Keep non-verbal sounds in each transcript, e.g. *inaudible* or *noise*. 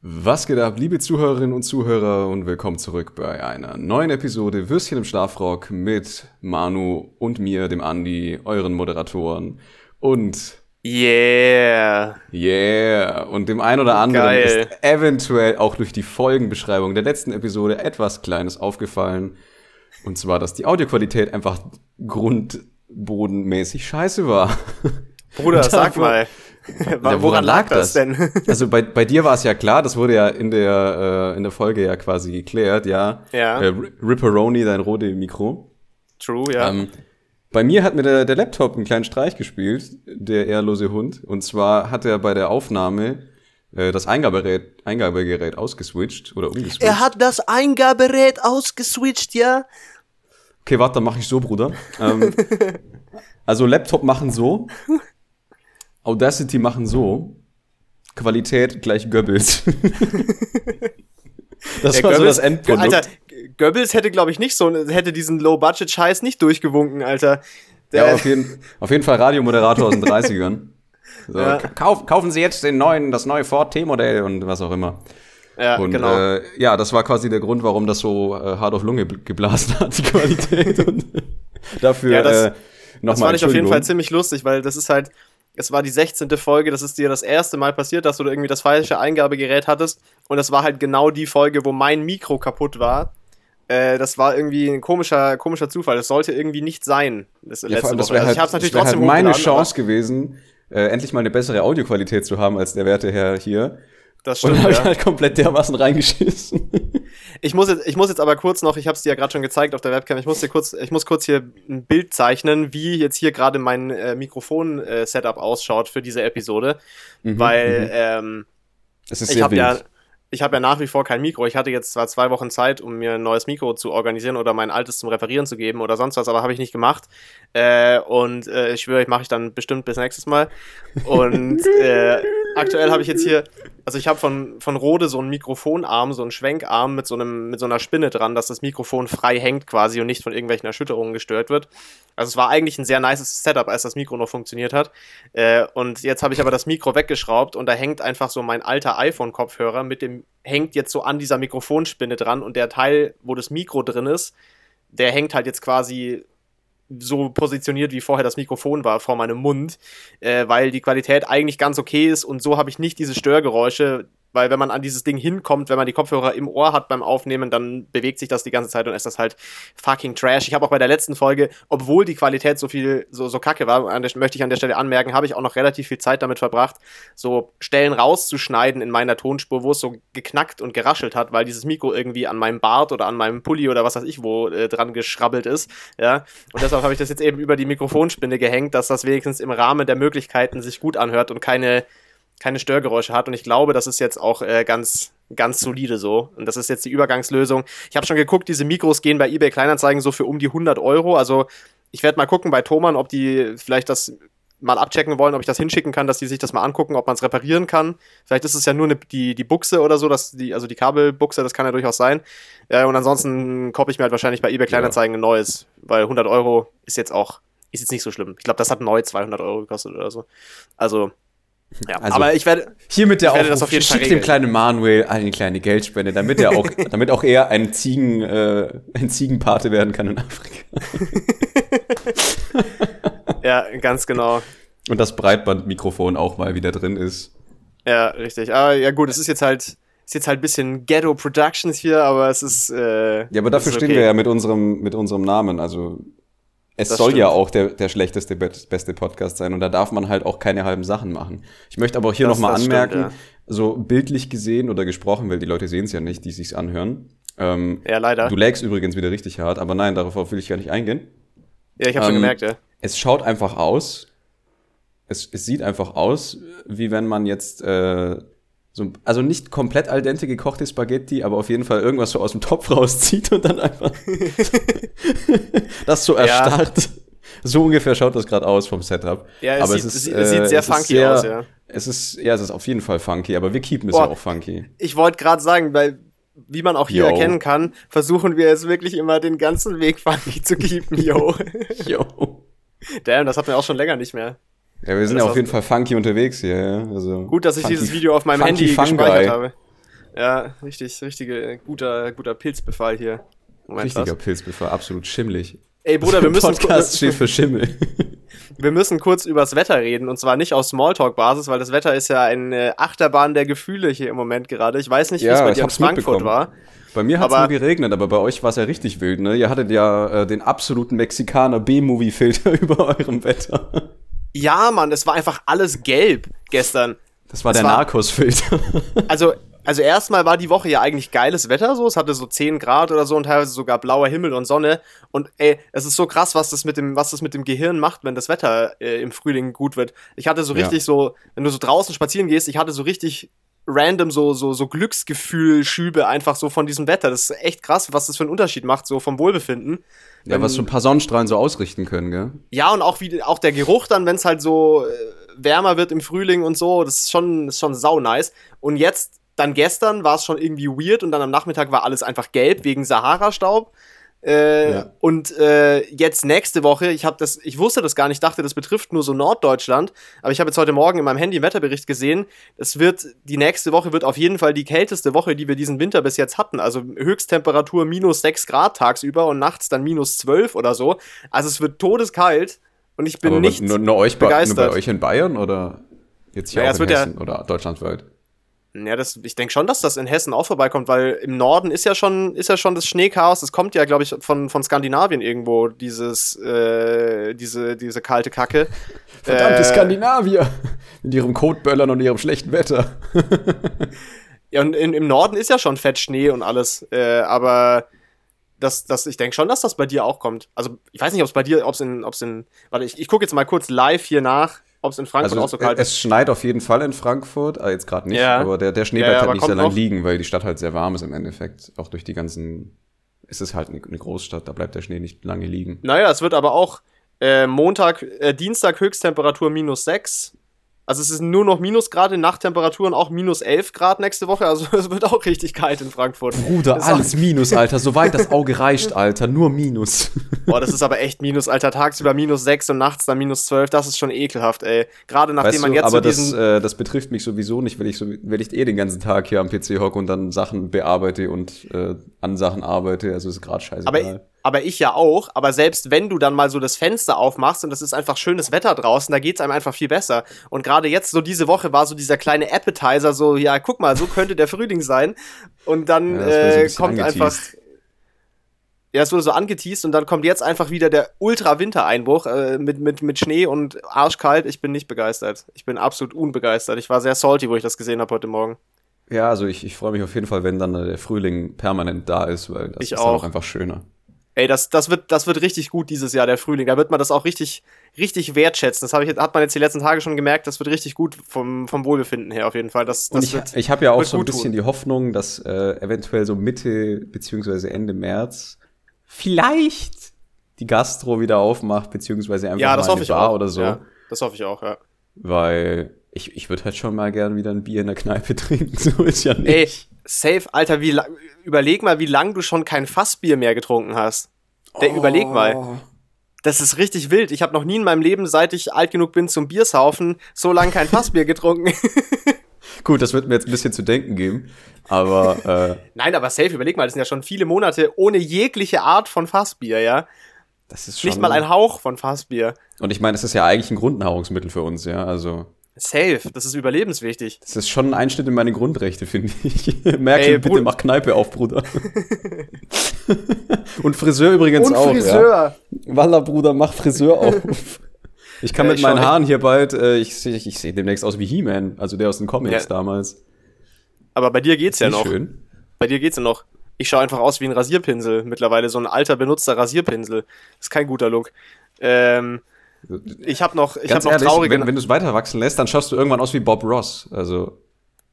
Was geht ab, liebe Zuhörerinnen und Zuhörer und willkommen zurück bei einer neuen Episode Würstchen im Schlafrock mit Manu und mir, dem Andi, euren Moderatoren und Yeah. Yeah. Und dem einen oder anderen Geil. ist eventuell auch durch die Folgenbeschreibung der letzten Episode etwas Kleines aufgefallen. Und zwar, dass die Audioqualität einfach grundbodenmäßig scheiße war. Bruder, sag mal. Ja, woran, lag das denn? *laughs* Also bei, bei dir war es ja klar, das wurde ja in der, äh, in der Folge ja quasi geklärt, ja. Ja. Äh, Ripperoni, dein rote Mikro. True, ja. Ähm, bei mir hat mir der, der Laptop einen kleinen Streich gespielt, der ehrlose Hund. Und zwar hat er bei der Aufnahme äh, das Eingabegerät, Eingabegerät ausgeswitcht oder umgeswitcht. er hat das Eingabegerät ausgeswitcht, ja? Okay, warte, dann mache ich so, Bruder. Ähm, *laughs* also Laptop machen so, Audacity machen so, Qualität gleich Goebbels. *laughs* das Der war so Goebbels- das Endprodukt. Alter, Goebbels hätte, glaube ich, nicht so, hätte diesen Low-Budget-Scheiß nicht durchgewunken, Alter. Der, ja, auf jeden, auf jeden Fall Radiomoderator aus den 30ern. *laughs* So, Ja. kauf, kaufen Sie jetzt den neuen, das neue Ford T-Modell und was auch immer. ja, Und genau. äh, ja, das war quasi der Grund, warum das so äh, hart auf Lunge bl- geblasen hat, die Qualität. *laughs* und dafür Ja, das- äh, das nochmal fand ich auf jeden Fall ziemlich lustig, weil das ist halt, es war die 16. Folge, das ist dir das erste Mal passiert, dass du da irgendwie das falsche Eingabegerät hattest. Und das war halt genau die Folge, wo mein Mikro kaputt war. Äh, das war irgendwie ein komischer, komischer Zufall. Das sollte irgendwie nicht sein. Das Ja, letzte vor allem, das wäre Also halt, ich hab's natürlich das wär halt meine Chance gewesen, äh, endlich mal eine bessere Audioqualität zu haben als der werte Herr hier. Das Und stimmt, dann habe ich ja. halt komplett dermaßen reingeschissen. Ich muss jetzt, ich muss jetzt aber kurz noch, ich habe es dir ja gerade schon gezeigt auf der Webcam, ich muss dir kurz, ich muss kurz hier ein Bild zeichnen, wie jetzt hier gerade mein äh, Mikrofon-Setup ausschaut für diese Episode, weil ähm, Es ist ich habe ja, ich habe ja nach wie vor kein Mikro. Ich hatte jetzt zwar zwei Wochen Zeit, um mir ein neues Mikro zu organisieren oder mein altes zum Reparieren zu geben oder sonst was, aber habe ich nicht gemacht. Äh, und äh, ich schwöre, ich mache ich dann bestimmt bis nächstes Mal. Und äh, aktuell habe ich jetzt hier, also ich habe von, von Rode so einen Mikrofonarm, so einen Schwenkarm mit so, einem, mit so einer Spinne dran, dass das Mikrofon frei hängt quasi und nicht von irgendwelchen Erschütterungen gestört wird. Also es war eigentlich ein sehr nices Setup, als das Mikro noch funktioniert hat. Äh, und jetzt habe ich aber das Mikro weggeschraubt und da hängt einfach so mein alter iPhone-Kopfhörer mit dem, hängt jetzt so an dieser Mikrofonspinne dran und der Teil, wo das Mikro drin ist, der hängt halt jetzt quasi so positioniert, wie vorher das Mikrofon war, vor meinem Mund, äh, weil die Qualität eigentlich ganz okay ist und so habe ich nicht diese Störgeräusche, weil wenn man an dieses Ding hinkommt, wenn man die Kopfhörer im Ohr hat beim Aufnehmen, dann bewegt sich das die ganze Zeit und ist das halt fucking trash. Ich habe auch bei der letzten Folge, obwohl die Qualität so viel, so, so kacke war, der, möchte ich an der Stelle anmerken, habe ich auch noch relativ viel Zeit damit verbracht, so Stellen rauszuschneiden in meiner Tonspur, wo es so geknackt und geraschelt hat, weil dieses Mikro irgendwie an meinem Bart oder an meinem Pulli oder was weiß ich wo äh, dran geschrabbelt ist, ja. Und deshalb habe ich das jetzt eben über die Mikrofonspinne gehängt, dass das wenigstens im Rahmen der Möglichkeiten sich gut anhört und keine keine Störgeräusche hat und ich glaube, das ist jetzt auch äh, ganz ganz solide so und das ist jetzt die Übergangslösung. Ich habe schon geguckt, diese Mikros gehen bei eBay Kleinanzeigen so für um die 100 Euro, also ich werde mal gucken bei Thomann, ob die vielleicht das mal abchecken wollen, ob ich das hinschicken kann, dass die sich das mal angucken, ob man es reparieren kann. Vielleicht ist es ja nur eine, die, die Buchse oder so, dass die, also die Kabelbuchse, das kann ja durchaus sein. Äh, und ansonsten koppe ich mir halt wahrscheinlich bei eBay Kleinanzeigen ein neues, weil 100 Euro ist jetzt auch, ist jetzt nicht so schlimm. Ich glaube, das hat neu 200 Euro gekostet oder so. Also, ja, Also- aber ich werde, Hiermit der Ich werde das Aufruf, auf jeden Fall schickt dem kleinen Manuel eine kleine Geldspende, damit er auch, *laughs* damit auch er ein Ziegen, äh, ein Ziegenpate werden kann in Afrika. *laughs* ja, ganz genau. Und das Breitbandmikrofon auch mal wieder drin ist. Ja, richtig. Aber ja gut, es ist jetzt halt, ist jetzt halt ein bisschen Ghetto Productions hier, aber es ist, äh, Ja, aber dafür ist stehen okay. wir ja mit unserem, mit unserem Namen. Also es Das soll ja stimmt. auch der, der schlechteste, be- beste Podcast sein und da darf man halt auch keine halben Sachen machen. Ich möchte aber auch hier nochmal das stimmt, anmerken, ja. so bildlich gesehen oder gesprochen, weil die Leute sehen es ja nicht, die sich's anhören. Ähm, Ja, leider. Du lagst übrigens wieder richtig hart, aber nein, darauf will ich gar nicht eingehen. Ja, ich habe schon Ähm, gemerkt, ja. Es schaut einfach aus. Es, es sieht einfach aus, wie wenn man jetzt äh, so, also nicht komplett al dente gekochte Spaghetti, aber auf jeden Fall irgendwas so aus dem Topf *laughs* rauszieht und dann einfach *laughs* das so erstarrt. So ungefähr schaut das gerade aus vom Setup. Ja, es aber sieht- es sieht- es sieht sehr es ist funky sehr- aus, ja. Es ist, ja, es ist auf jeden Fall funky, aber wir keepen es Boah. ja auch funky. Ich wollte gerade sagen, weil, wie man auch hier Yo. erkennen kann, versuchen wir es wirklich immer den ganzen Weg funky zu keepen, yo. *laughs* Jo. Damn, das hatten wir auch schon länger nicht mehr. Ja, wir sind ja auf jeden Fall funky unterwegs hier. Ja. Also Gut, dass ich funky- dieses Video auf meinem Handy Fungi. gespeichert habe. Ja, richtig, richtige, guter, guter Pilzbefall hier. Moment, Richtiger was? Pilzbefall, absolut schimmlig. Ey, Bruder, wir *laughs* müssen. Podcast steht für Schimmel. *laughs* wir müssen kurz übers Wetter reden und zwar nicht aus Smalltalk-Basis, weil das Wetter ist ja eine Achterbahn der Gefühle hier im Moment gerade. Ich weiß nicht, wie ja, es bei dir in Frankfurt war. Bei mir hat es nur geregnet, aber bei euch war es ja richtig wild, ne? Ihr hattet ja äh, den absoluten Mexikaner B-Movie-Filter *laughs* über eurem Wetter. Ja, Mann, es war einfach alles gelb gestern. Das war das der Narcos-Filter. *laughs* Also, also erstmal war die Woche ja eigentlich geiles Wetter so. Es hatte so 10 Grad oder so und teilweise sogar blauer Himmel und Sonne. Und ey, es ist so krass, was das mit dem, was das mit dem Gehirn macht, wenn das Wetter äh, im Frühling gut wird. Ich hatte so richtig ja. so, wenn du so draußen spazieren gehst, ich hatte so richtig random so, so, so Glücksgefühl-Schübe einfach so von diesem Wetter. Das ist echt krass, was das für einen Unterschied macht, so vom Wohlbefinden. Ja, wenn, was so ein paar Sonnenstrahlen so ausrichten können, gell? Ja, und auch wie auch der Geruch dann, wenn es halt so äh, wärmer wird im Frühling und so, das ist schon, ist schon sau nice. Und jetzt, dann gestern war es schon irgendwie weird und dann am Nachmittag war alles einfach gelb wegen Sahara-Staub. Äh, ja. Und äh, jetzt nächste Woche, ich habe das, ich wusste das gar nicht, dachte, das betrifft nur so Norddeutschland, aber ich habe jetzt heute Morgen in meinem Handy einen Wetterbericht gesehen. Es wird die nächste Woche wird auf jeden Fall die kälteste Woche, die wir diesen Winter bis jetzt hatten. Also Höchsttemperatur minus 6 Grad tagsüber und nachts dann minus 12 oder so. Also es wird todeskalt und ich bin aber nicht nur, nur euch begeistert. Nur bei euch in Bayern oder jetzt hier naja, auch in Hessen ja, oder deutschlandweit? Ja, das, ich denke schon, dass das in Hessen auch vorbeikommt, weil im Norden ist ja schon, ist ja schon das Schneechaos. Das kommt ja, glaube ich, von, von Skandinavien irgendwo, dieses, äh, diese, diese kalte Kacke. *laughs* Verdammte äh, Skandinavier! Mit ihrem Kotböllern und ihrem schlechten Wetter. *laughs* ja, und in, im Norden ist ja schon fett Schnee und alles, äh, aber das, das, ich denke schon, dass das bei dir auch kommt. Also, ich weiß nicht, ob es bei dir, ob es in, in, warte, ich, ich gucke jetzt mal kurz live hier nach ob es in Frankfurt also auch so kalt ist. Es schneit auf jeden Fall in Frankfurt, ah, jetzt gerade nicht, ja. aber der, der Schnee bleibt ja, halt nicht sehr lang liegen, weil die Stadt halt sehr warm ist im Endeffekt. Auch durch die ganzen, ist es halt eine, eine Großstadt, da bleibt der Schnee nicht lange liegen. Naja, es wird aber auch äh, Montag, äh, Dienstag Höchsttemperatur minus 6, also es ist nur noch Minusgrade, Nachttemperaturen auch minus 11 Grad nächste Woche. Also *laughs* es wird auch richtig kalt in Frankfurt. Bruder, alles Minus, Alter. Soweit das Auge reicht, Alter. Nur Minus. *laughs* Boah, das ist aber echt Minus, Alter. Tagsüber minus 6 und nachts dann minus 12. Das ist schon ekelhaft, ey. Gerade nachdem weißt man jetzt aber so diesen... das, äh, das betrifft mich sowieso nicht, weil ich, so, weil ich eh den ganzen Tag hier am PC hocke und dann Sachen bearbeite und äh, an Sachen arbeite. Also ist gerade scheiße. Aber aber ich ja auch. Aber selbst wenn du dann mal so das Fenster aufmachst und es ist einfach schönes Wetter draußen, da geht es einem einfach viel besser. Und gerade jetzt, so diese Woche, war so dieser kleine Appetizer, so, ja, guck mal, so könnte der Frühling sein. Und dann ja, äh, kommt einfach. Ja, es wurde so angeteased und dann kommt jetzt einfach wieder der Ultra-Wintereinbruch äh, mit, mit, mit Schnee und arschkalt. Ich bin nicht begeistert. Ich bin absolut unbegeistert. Ich war sehr salty, wo ich das gesehen habe heute Morgen. Ja, also ich, ich freue mich auf jeden Fall, wenn dann der Frühling permanent da ist, weil das ich ist auch. auch einfach schöner. Ey, das, das, wird, das wird richtig gut dieses Jahr, der Frühling. Da wird man das auch richtig, richtig wertschätzen. Das ich, hat man jetzt die letzten Tage schon gemerkt. Das wird richtig gut vom, vom Wohlbefinden her auf jeden Fall. Das, das ich, wird, ich habe ja auch so ein bisschen tun. die Hoffnung, dass äh, eventuell so Mitte beziehungsweise Ende März vielleicht die Gastro wieder aufmacht, beziehungsweise einfach ja, das mal hoffe ich Bar auch. oder so. Ja, das hoffe ich auch, ja. Weil ich, ich würde halt schon mal gern wieder ein Bier in der Kneipe *laughs* trinken. So ist ja nicht. Ey, safe, Alter, wie überleg mal, wie lange du schon kein Fassbier mehr getrunken hast. Der, oh. Überleg mal. Das ist richtig wild. Ich habe noch nie in meinem Leben, seit ich alt genug bin zum Biersaufen, so lange kein Fassbier getrunken. *laughs* Gut, das wird mir jetzt ein bisschen zu denken geben. Aber. Äh, *laughs* Nein, aber safe, überleg mal, das sind ja schon viele Monate ohne jegliche Art von Fassbier, ja. Das ist schon. Nicht mal ein Hauch von Fassbier. Und ich meine, das ist ja eigentlich ein Grundnahrungsmittel für uns, ja. Also. Safe, das ist überlebenswichtig. Das ist schon ein Einschnitt in meine Grundrechte, finde ich. *laughs* Merkel, Ey, bitte mach Kneipe auf, Bruder. *laughs* Und Friseur übrigens Und auch. Friseur. Ja. Walla, Bruder, mach Friseur auf. *laughs* Ich kann ja, mit meinen Haaren hier bald, äh, ich sehe ich seh demnächst aus wie He-Man, also der aus den Comics ja. damals. Aber bei dir geht's ja noch. Schön. Bei dir geht's ja noch. Ich schaue einfach aus wie ein Rasierpinsel mittlerweile, so ein alter benutzter Rasierpinsel. Ist kein guter Look. Ähm, ich habe noch, ich hab noch ehrlich, traurige. Wenn, wenn du es weiter wachsen lässt, dann schaust du irgendwann aus wie Bob Ross. Also.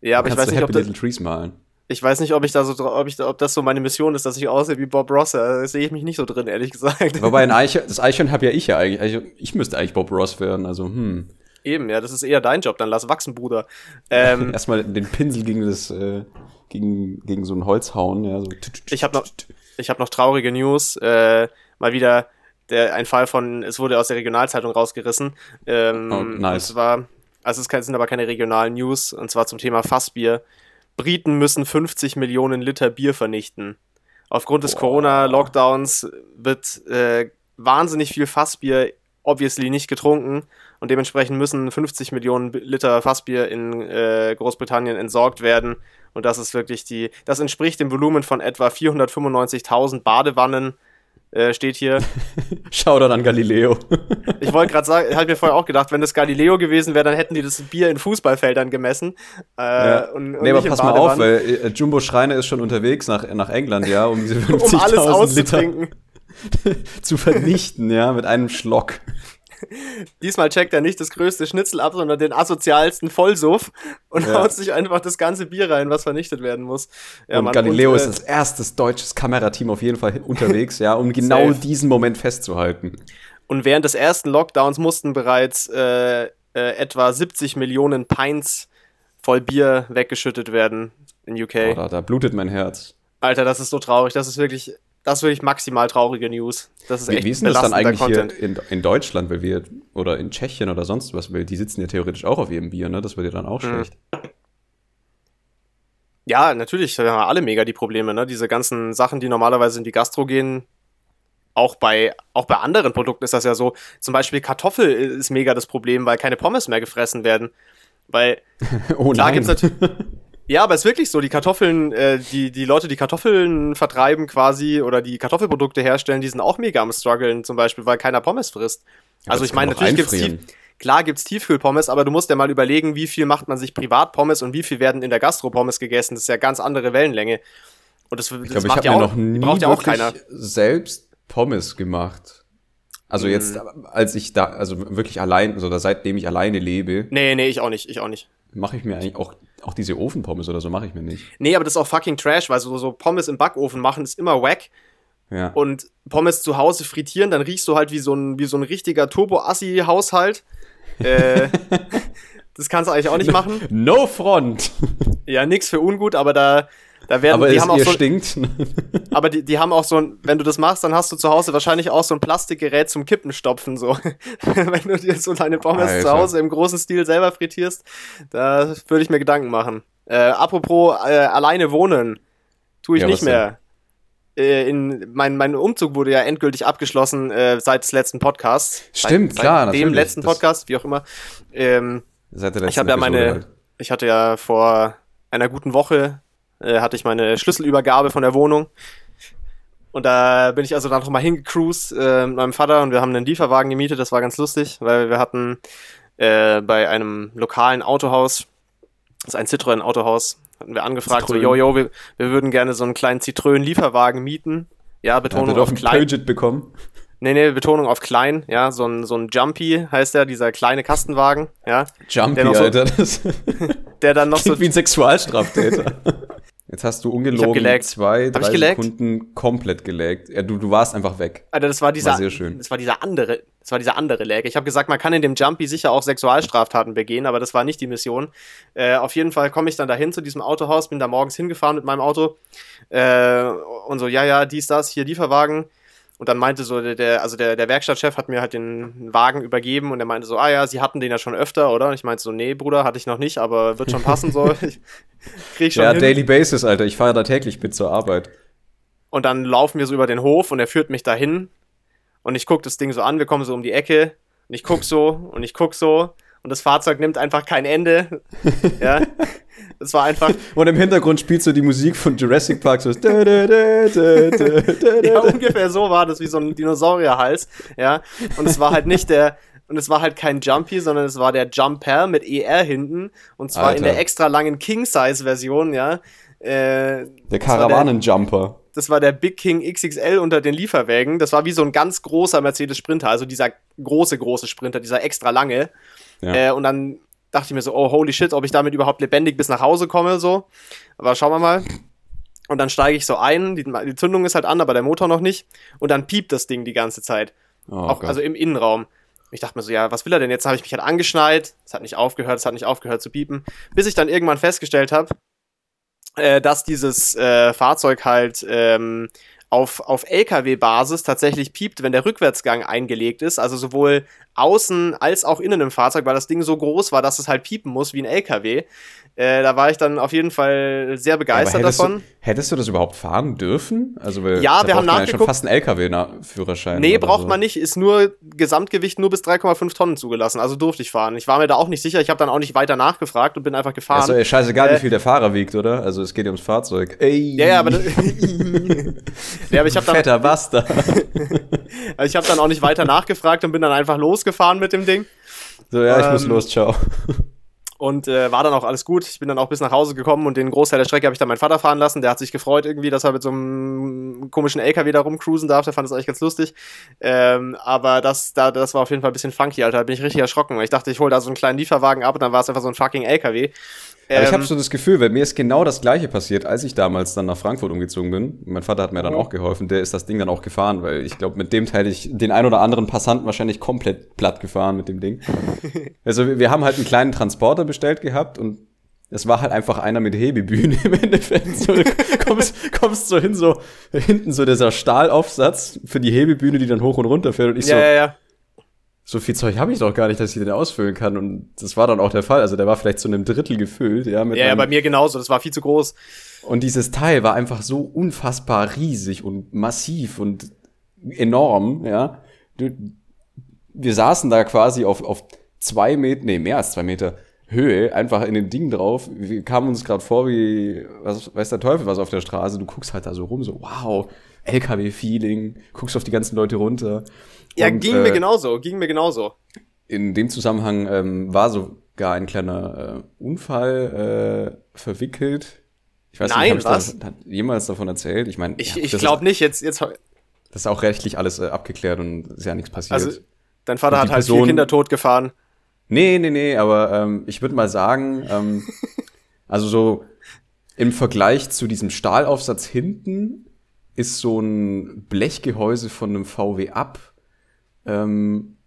Ja, aber ich weiß nicht, ob das, Trees malen. Ich weiß nicht, ob ich da so, ob ich, ob das so meine Mission ist, dass ich aussehe wie Bob Ross. Da sehe ich mich nicht so drin, ehrlich gesagt. Wobei ein *laughs* Eichhörn, das Eichhörn habe ja ich ja eigentlich. Also ich müsste eigentlich Bob Ross werden. Also hm. Eben, ja, das ist eher dein Job. Dann lass wachsen, Bruder. Ähm, *laughs* Erstmal den Pinsel gegen das, äh, gegen, gegen so ein Holz hauen. Ja, so. Ich habe noch, ich habe noch traurige News. Äh, mal wieder der, ein Fall von, es wurde aus der Regionalzeitung rausgerissen. Ähm, oh, nice. Und zwar, also es sind aber keine regionalen News, und zwar zum Thema Fassbier. Briten müssen 50 Millionen Liter Bier vernichten. Aufgrund des Corona-Lockdowns wird äh, wahnsinnig viel Fassbier obviously nicht getrunken und dementsprechend müssen 50 Millionen Liter Fassbier in äh, Großbritannien entsorgt werden. Und das ist wirklich die, das entspricht dem Volumen von etwa 495.000 Badewannen, äh, steht hier. *laughs* Schau dann an Galileo. *laughs* ich wollte gerade sagen, ich habe mir vorher auch gedacht, wenn das Galileo gewesen wäre, dann hätten die das Bier in Fußballfeldern gemessen. Äh, ja. und, und nee, aber pass mal auf, weil äh, Jumbo Schreiner ist schon unterwegs nach, nach England, ja, um diese 50.000 *laughs* um alles auszutrinken. zu vernichten, ja, mit einem Schlock. *laughs* Diesmal checkt er nicht das größte Schnitzel ab, sondern den asozialsten Vollsuff und ja. haut sich einfach das ganze Bier rein, was vernichtet werden muss. Ja, und Mann, Galileo und, äh, ist das erstes deutsches Kamerateam auf jeden Fall unterwegs, ja, um *laughs* genau safe. diesen Moment festzuhalten. Und während des ersten Lockdowns mussten bereits äh, äh, etwa 70 Millionen Pints voll Bier weggeschüttet werden in UK. Boah, da, da blutet mein Herz. Alter, das ist so traurig. Das ist wirklich das ist wirklich maximal traurige News. Das ist wie, echt wie ist denn das dann eigentlich Content. hier in, in Deutschland, weil wir, oder in Tschechien oder sonst was, weil die sitzen ja theoretisch auch auf ihrem Bier, ne? Das wird ja dann auch mhm. schlecht. Ja, natürlich, wir haben alle mega die Probleme, ne? Diese ganzen Sachen, die normalerweise in die Gastro gehen, auch bei, auch bei anderen Produkten ist das ja so. Zum Beispiel Kartoffel ist mega das Problem, weil keine Pommes mehr gefressen werden. Weil *laughs* oh klar gibt es natürlich. *laughs* Ja, aber es ist wirklich so, die Kartoffeln, äh, die, die Leute, die Kartoffeln vertreiben quasi oder die Kartoffelprodukte herstellen, die sind auch mega am struggeln, zum Beispiel, weil keiner Pommes frisst. Ja, also ich meine, natürlich gibt's tief, klar gibt's Tiefkühlpommes, aber du musst ja mal überlegen, wie viel macht man sich privat Pommes und wie viel werden in der Gastro-Pommes gegessen. Das ist ja ganz andere Wellenlänge. Und das, das ich glaub, macht ich ja auch, noch nie braucht ja auch keiner. selbst Pommes gemacht. Also jetzt, mm. als ich da, also wirklich allein, also da seitdem ich alleine lebe. Nee, nee, ich auch nicht, ich auch nicht. Mache ich mir eigentlich auch auch diese Ofenpommes oder so mache ich mir nicht. Nee, aber das ist auch fucking Trash, weil so, so Pommes im Backofen machen ist immer wack. Ja. Und Pommes zu Hause frittieren, dann riechst du halt wie so ein, wie so ein richtiger Turbo-Assi-Haushalt. äh, *laughs* das kannst du eigentlich auch nicht machen. No front! Ja, nix für ungut, aber da, da werden aber die es haben auch so, stinkt. aber die, die haben auch so ein, wenn du das machst, dann hast du zu Hause wahrscheinlich auch so ein Plastikgerät zum Kippenstopfen, so. *laughs* wenn du dir so deine Pommes Alter. zu Hause im großen Stil selber frittierst, da würde ich mir Gedanken machen. Äh, apropos äh, alleine wohnen, tue ich ja, nicht mehr. Äh, in, mein, mein Umzug wurde ja endgültig abgeschlossen äh, seit des letzten Podcasts. Stimmt, seit, klar, seit dem letzten Podcast, wie auch immer. Ähm, seit der letzten ich habe ja meine, halt. ich hatte ja vor einer guten Woche äh, hatte ich meine Schlüsselübergabe von der Wohnung. Und da bin ich also dann nochmal hingecruised äh, mit meinem Vater und wir haben einen Lieferwagen gemietet. Das war ganz lustig, weil wir hatten äh, bei einem lokalen Autohaus, das ist ein Citroën Autohaus, hatten wir angefragt, Citroën. so, yo, yo, wir, wir würden gerne so einen kleinen Citroën-Lieferwagen mieten. Ja, Betonung ja, auf klein. Peugeot bekommen. Nee, nee, Betonung auf klein, ja, so ein, so ein Jumpy heißt der, dieser kleine Kastenwagen, ja. Jumpy, der so, Alter. Das *laughs* der dann noch so. wie ein Sexualstraftäter. Jetzt hast du ungelogen zwei, drei Sekunden komplett gelaggt. Ja, du, du warst einfach weg. Alter, das war dieser, war sehr schön. Das war dieser andere, das war dieser andere Lag. Ich habe gesagt, man kann in dem Jumpy sicher auch Sexualstraftaten begehen, aber das war nicht die Mission. Äh, auf jeden Fall komme ich dann dahin zu diesem Autohaus, bin da morgens hingefahren mit meinem Auto äh, und so, ja, ja, dies, das, hier Lieferwagen. Und dann meinte so der, also der, der Werkstattchef hat mir halt den Wagen übergeben und er meinte so, ah ja, sie hatten den ja schon öfter, oder? Und ich meinte so, nee, Bruder, hatte ich noch nicht, aber wird schon passen so. *laughs* ich krieg schon. Ja, hin. Daily Basis, Alter. Ich fahre da täglich mit zur Arbeit. Und dann laufen wir so über den Hof und er führt mich dahin. Und ich guck das Ding so an, wir kommen so um die Ecke. Und ich guck so und ich guck so. Und das Fahrzeug nimmt einfach kein Ende. *laughs* ja. Es war einfach. *laughs* Und im Hintergrund spielt so die Musik von Jurassic Park so. *laughs* ja, ungefähr so war das, wie so ein Dinosaurierhals. Ja. Und es war halt nicht der. Und es war halt kein Jumpy, sondern es war der Jumper mit ER hinten. Und zwar Alter. in der extra langen King-Size-Version, ja. Äh, der Karawanen-Jumper. Das war der Big King XXL unter den Lieferwägen. Das war wie so ein ganz großer Mercedes Sprinter, also dieser große, große Sprinter, dieser extra lange. Ja. Äh, und dann dachte ich mir so, oh holy shit, ob ich damit überhaupt lebendig bis nach Hause komme, so. Aber schauen wir mal. Und dann steige ich so ein, die, die, Zündung ist halt an, aber der Motor noch nicht. Und dann piept das Ding die ganze Zeit. Oh, Auch, also im Innenraum. Ich dachte mir so, ja, was will er denn jetzt? Habe ich mich halt angeschnallt. Es hat nicht aufgehört, es hat nicht aufgehört zu piepen. Bis ich dann irgendwann festgestellt habe, äh, dass dieses äh, Fahrzeug halt ähm, auf, auf LKW-Basis tatsächlich piept, wenn der Rückwärtsgang eingelegt ist. Also sowohl außen als auch innen im Fahrzeug, weil das Ding so groß war, dass es halt piepen muss wie ein LKW. Äh, da war ich dann auf jeden Fall sehr begeistert hättest davon. Du, hättest du das überhaupt fahren dürfen? Also weil, Ja, wir haben man ja nachgeguckt. schon fast einen LKW-Führerschein. Nee, braucht so. man nicht. Ist nur Gesamtgewicht nur bis 3,5 Tonnen zugelassen. Also durfte ich fahren. Ich war mir da auch nicht sicher. Ich habe dann auch nicht weiter nachgefragt und bin einfach gefahren. Doch eh scheißegal, Äh, wie viel der Fahrer wiegt, oder? Also es geht ja ums Fahrzeug. Ey, ja, ja, aber, *laughs* ja, aber ich habe dann, fetter Bastard. *laughs* ich hab dann auch nicht weiter nachgefragt und bin dann einfach losgefahren mit dem Ding. So, ja, ich muss Ähm, los, ciao. Und äh, war dann auch alles gut. Ich bin dann auch bis nach Hause gekommen und den Großteil der Strecke habe ich dann meinen Vater fahren lassen. Der hat sich gefreut irgendwie, dass er mit so einem komischen LKW da rumcruisen darf. Der fand das eigentlich ganz lustig. Ähm, aber das, da, das war auf jeden Fall ein bisschen funky, Alter. Da bin ich richtig erschrocken. weil Ich dachte, ich hole da so einen kleinen Lieferwagen ab und dann war es einfach so ein fucking LKW. Aber ich Ähm, habe so das Gefühl, weil mir ist genau das gleiche passiert, als ich damals dann nach Frankfurt umgezogen bin. Mein Vater hat mir dann Mhm. auch geholfen, der ist das Ding dann auch gefahren, weil ich glaube, mit dem Teil ich den ein oder anderen Passanten wahrscheinlich komplett platt gefahren mit dem Ding. *laughs* also wir, haben halt einen kleinen Transporter bestellt gehabt und es war halt einfach einer mit Hebebühne im Endeffekt. So, du *laughs* kommst, kommst so hin, so hinten so dieser Stahlaufsatz für die Hebebühne, die dann hoch und runter fährt und ich ja, so, ja, ja. So viel Zeug habe ich doch gar nicht, dass ich den ausfüllen kann. Und das war dann auch der Fall. Also der war vielleicht zu einem Drittel gefüllt, ja. Mit Ja, ja, bei mir genauso. Das war viel zu groß. und dieses Teil war einfach so unfassbar riesig und massiv und enorm, ja. Wir saßen da quasi auf, auf zwei Meter, nee, mehr als zwei Meter Höhe, einfach in den Ding drauf. Wir kamen uns gerade vor wie, was weiß der Teufel was auf der Straße. Du guckst halt da so rum, so, wow, LKW-Feeling, guckst auf die ganzen Leute runter. Ja, Und, ging äh, mir genauso. Ging mir genauso. in dem Zusammenhang ähm, war sogar ein kleiner äh, Unfall äh, verwickelt. Ich weiß Nein, nicht, hab was? ich da, hat jemals davon erzählt? Ich meine, Ich, ja, ich glaube nicht. Jetzt, jetzt, Das ist auch rechtlich alles äh, abgeklärt und ist ja nichts passiert. also, dein Vater hat halt vier Person- Kinder tot gefahren. nee, nee, nee, aber ähm, ich würde mal sagen, ähm, *laughs* also so im Vergleich zu diesem Stahlaufsatz hinten ist so ein Blechgehäuse von einem VW ab ähm,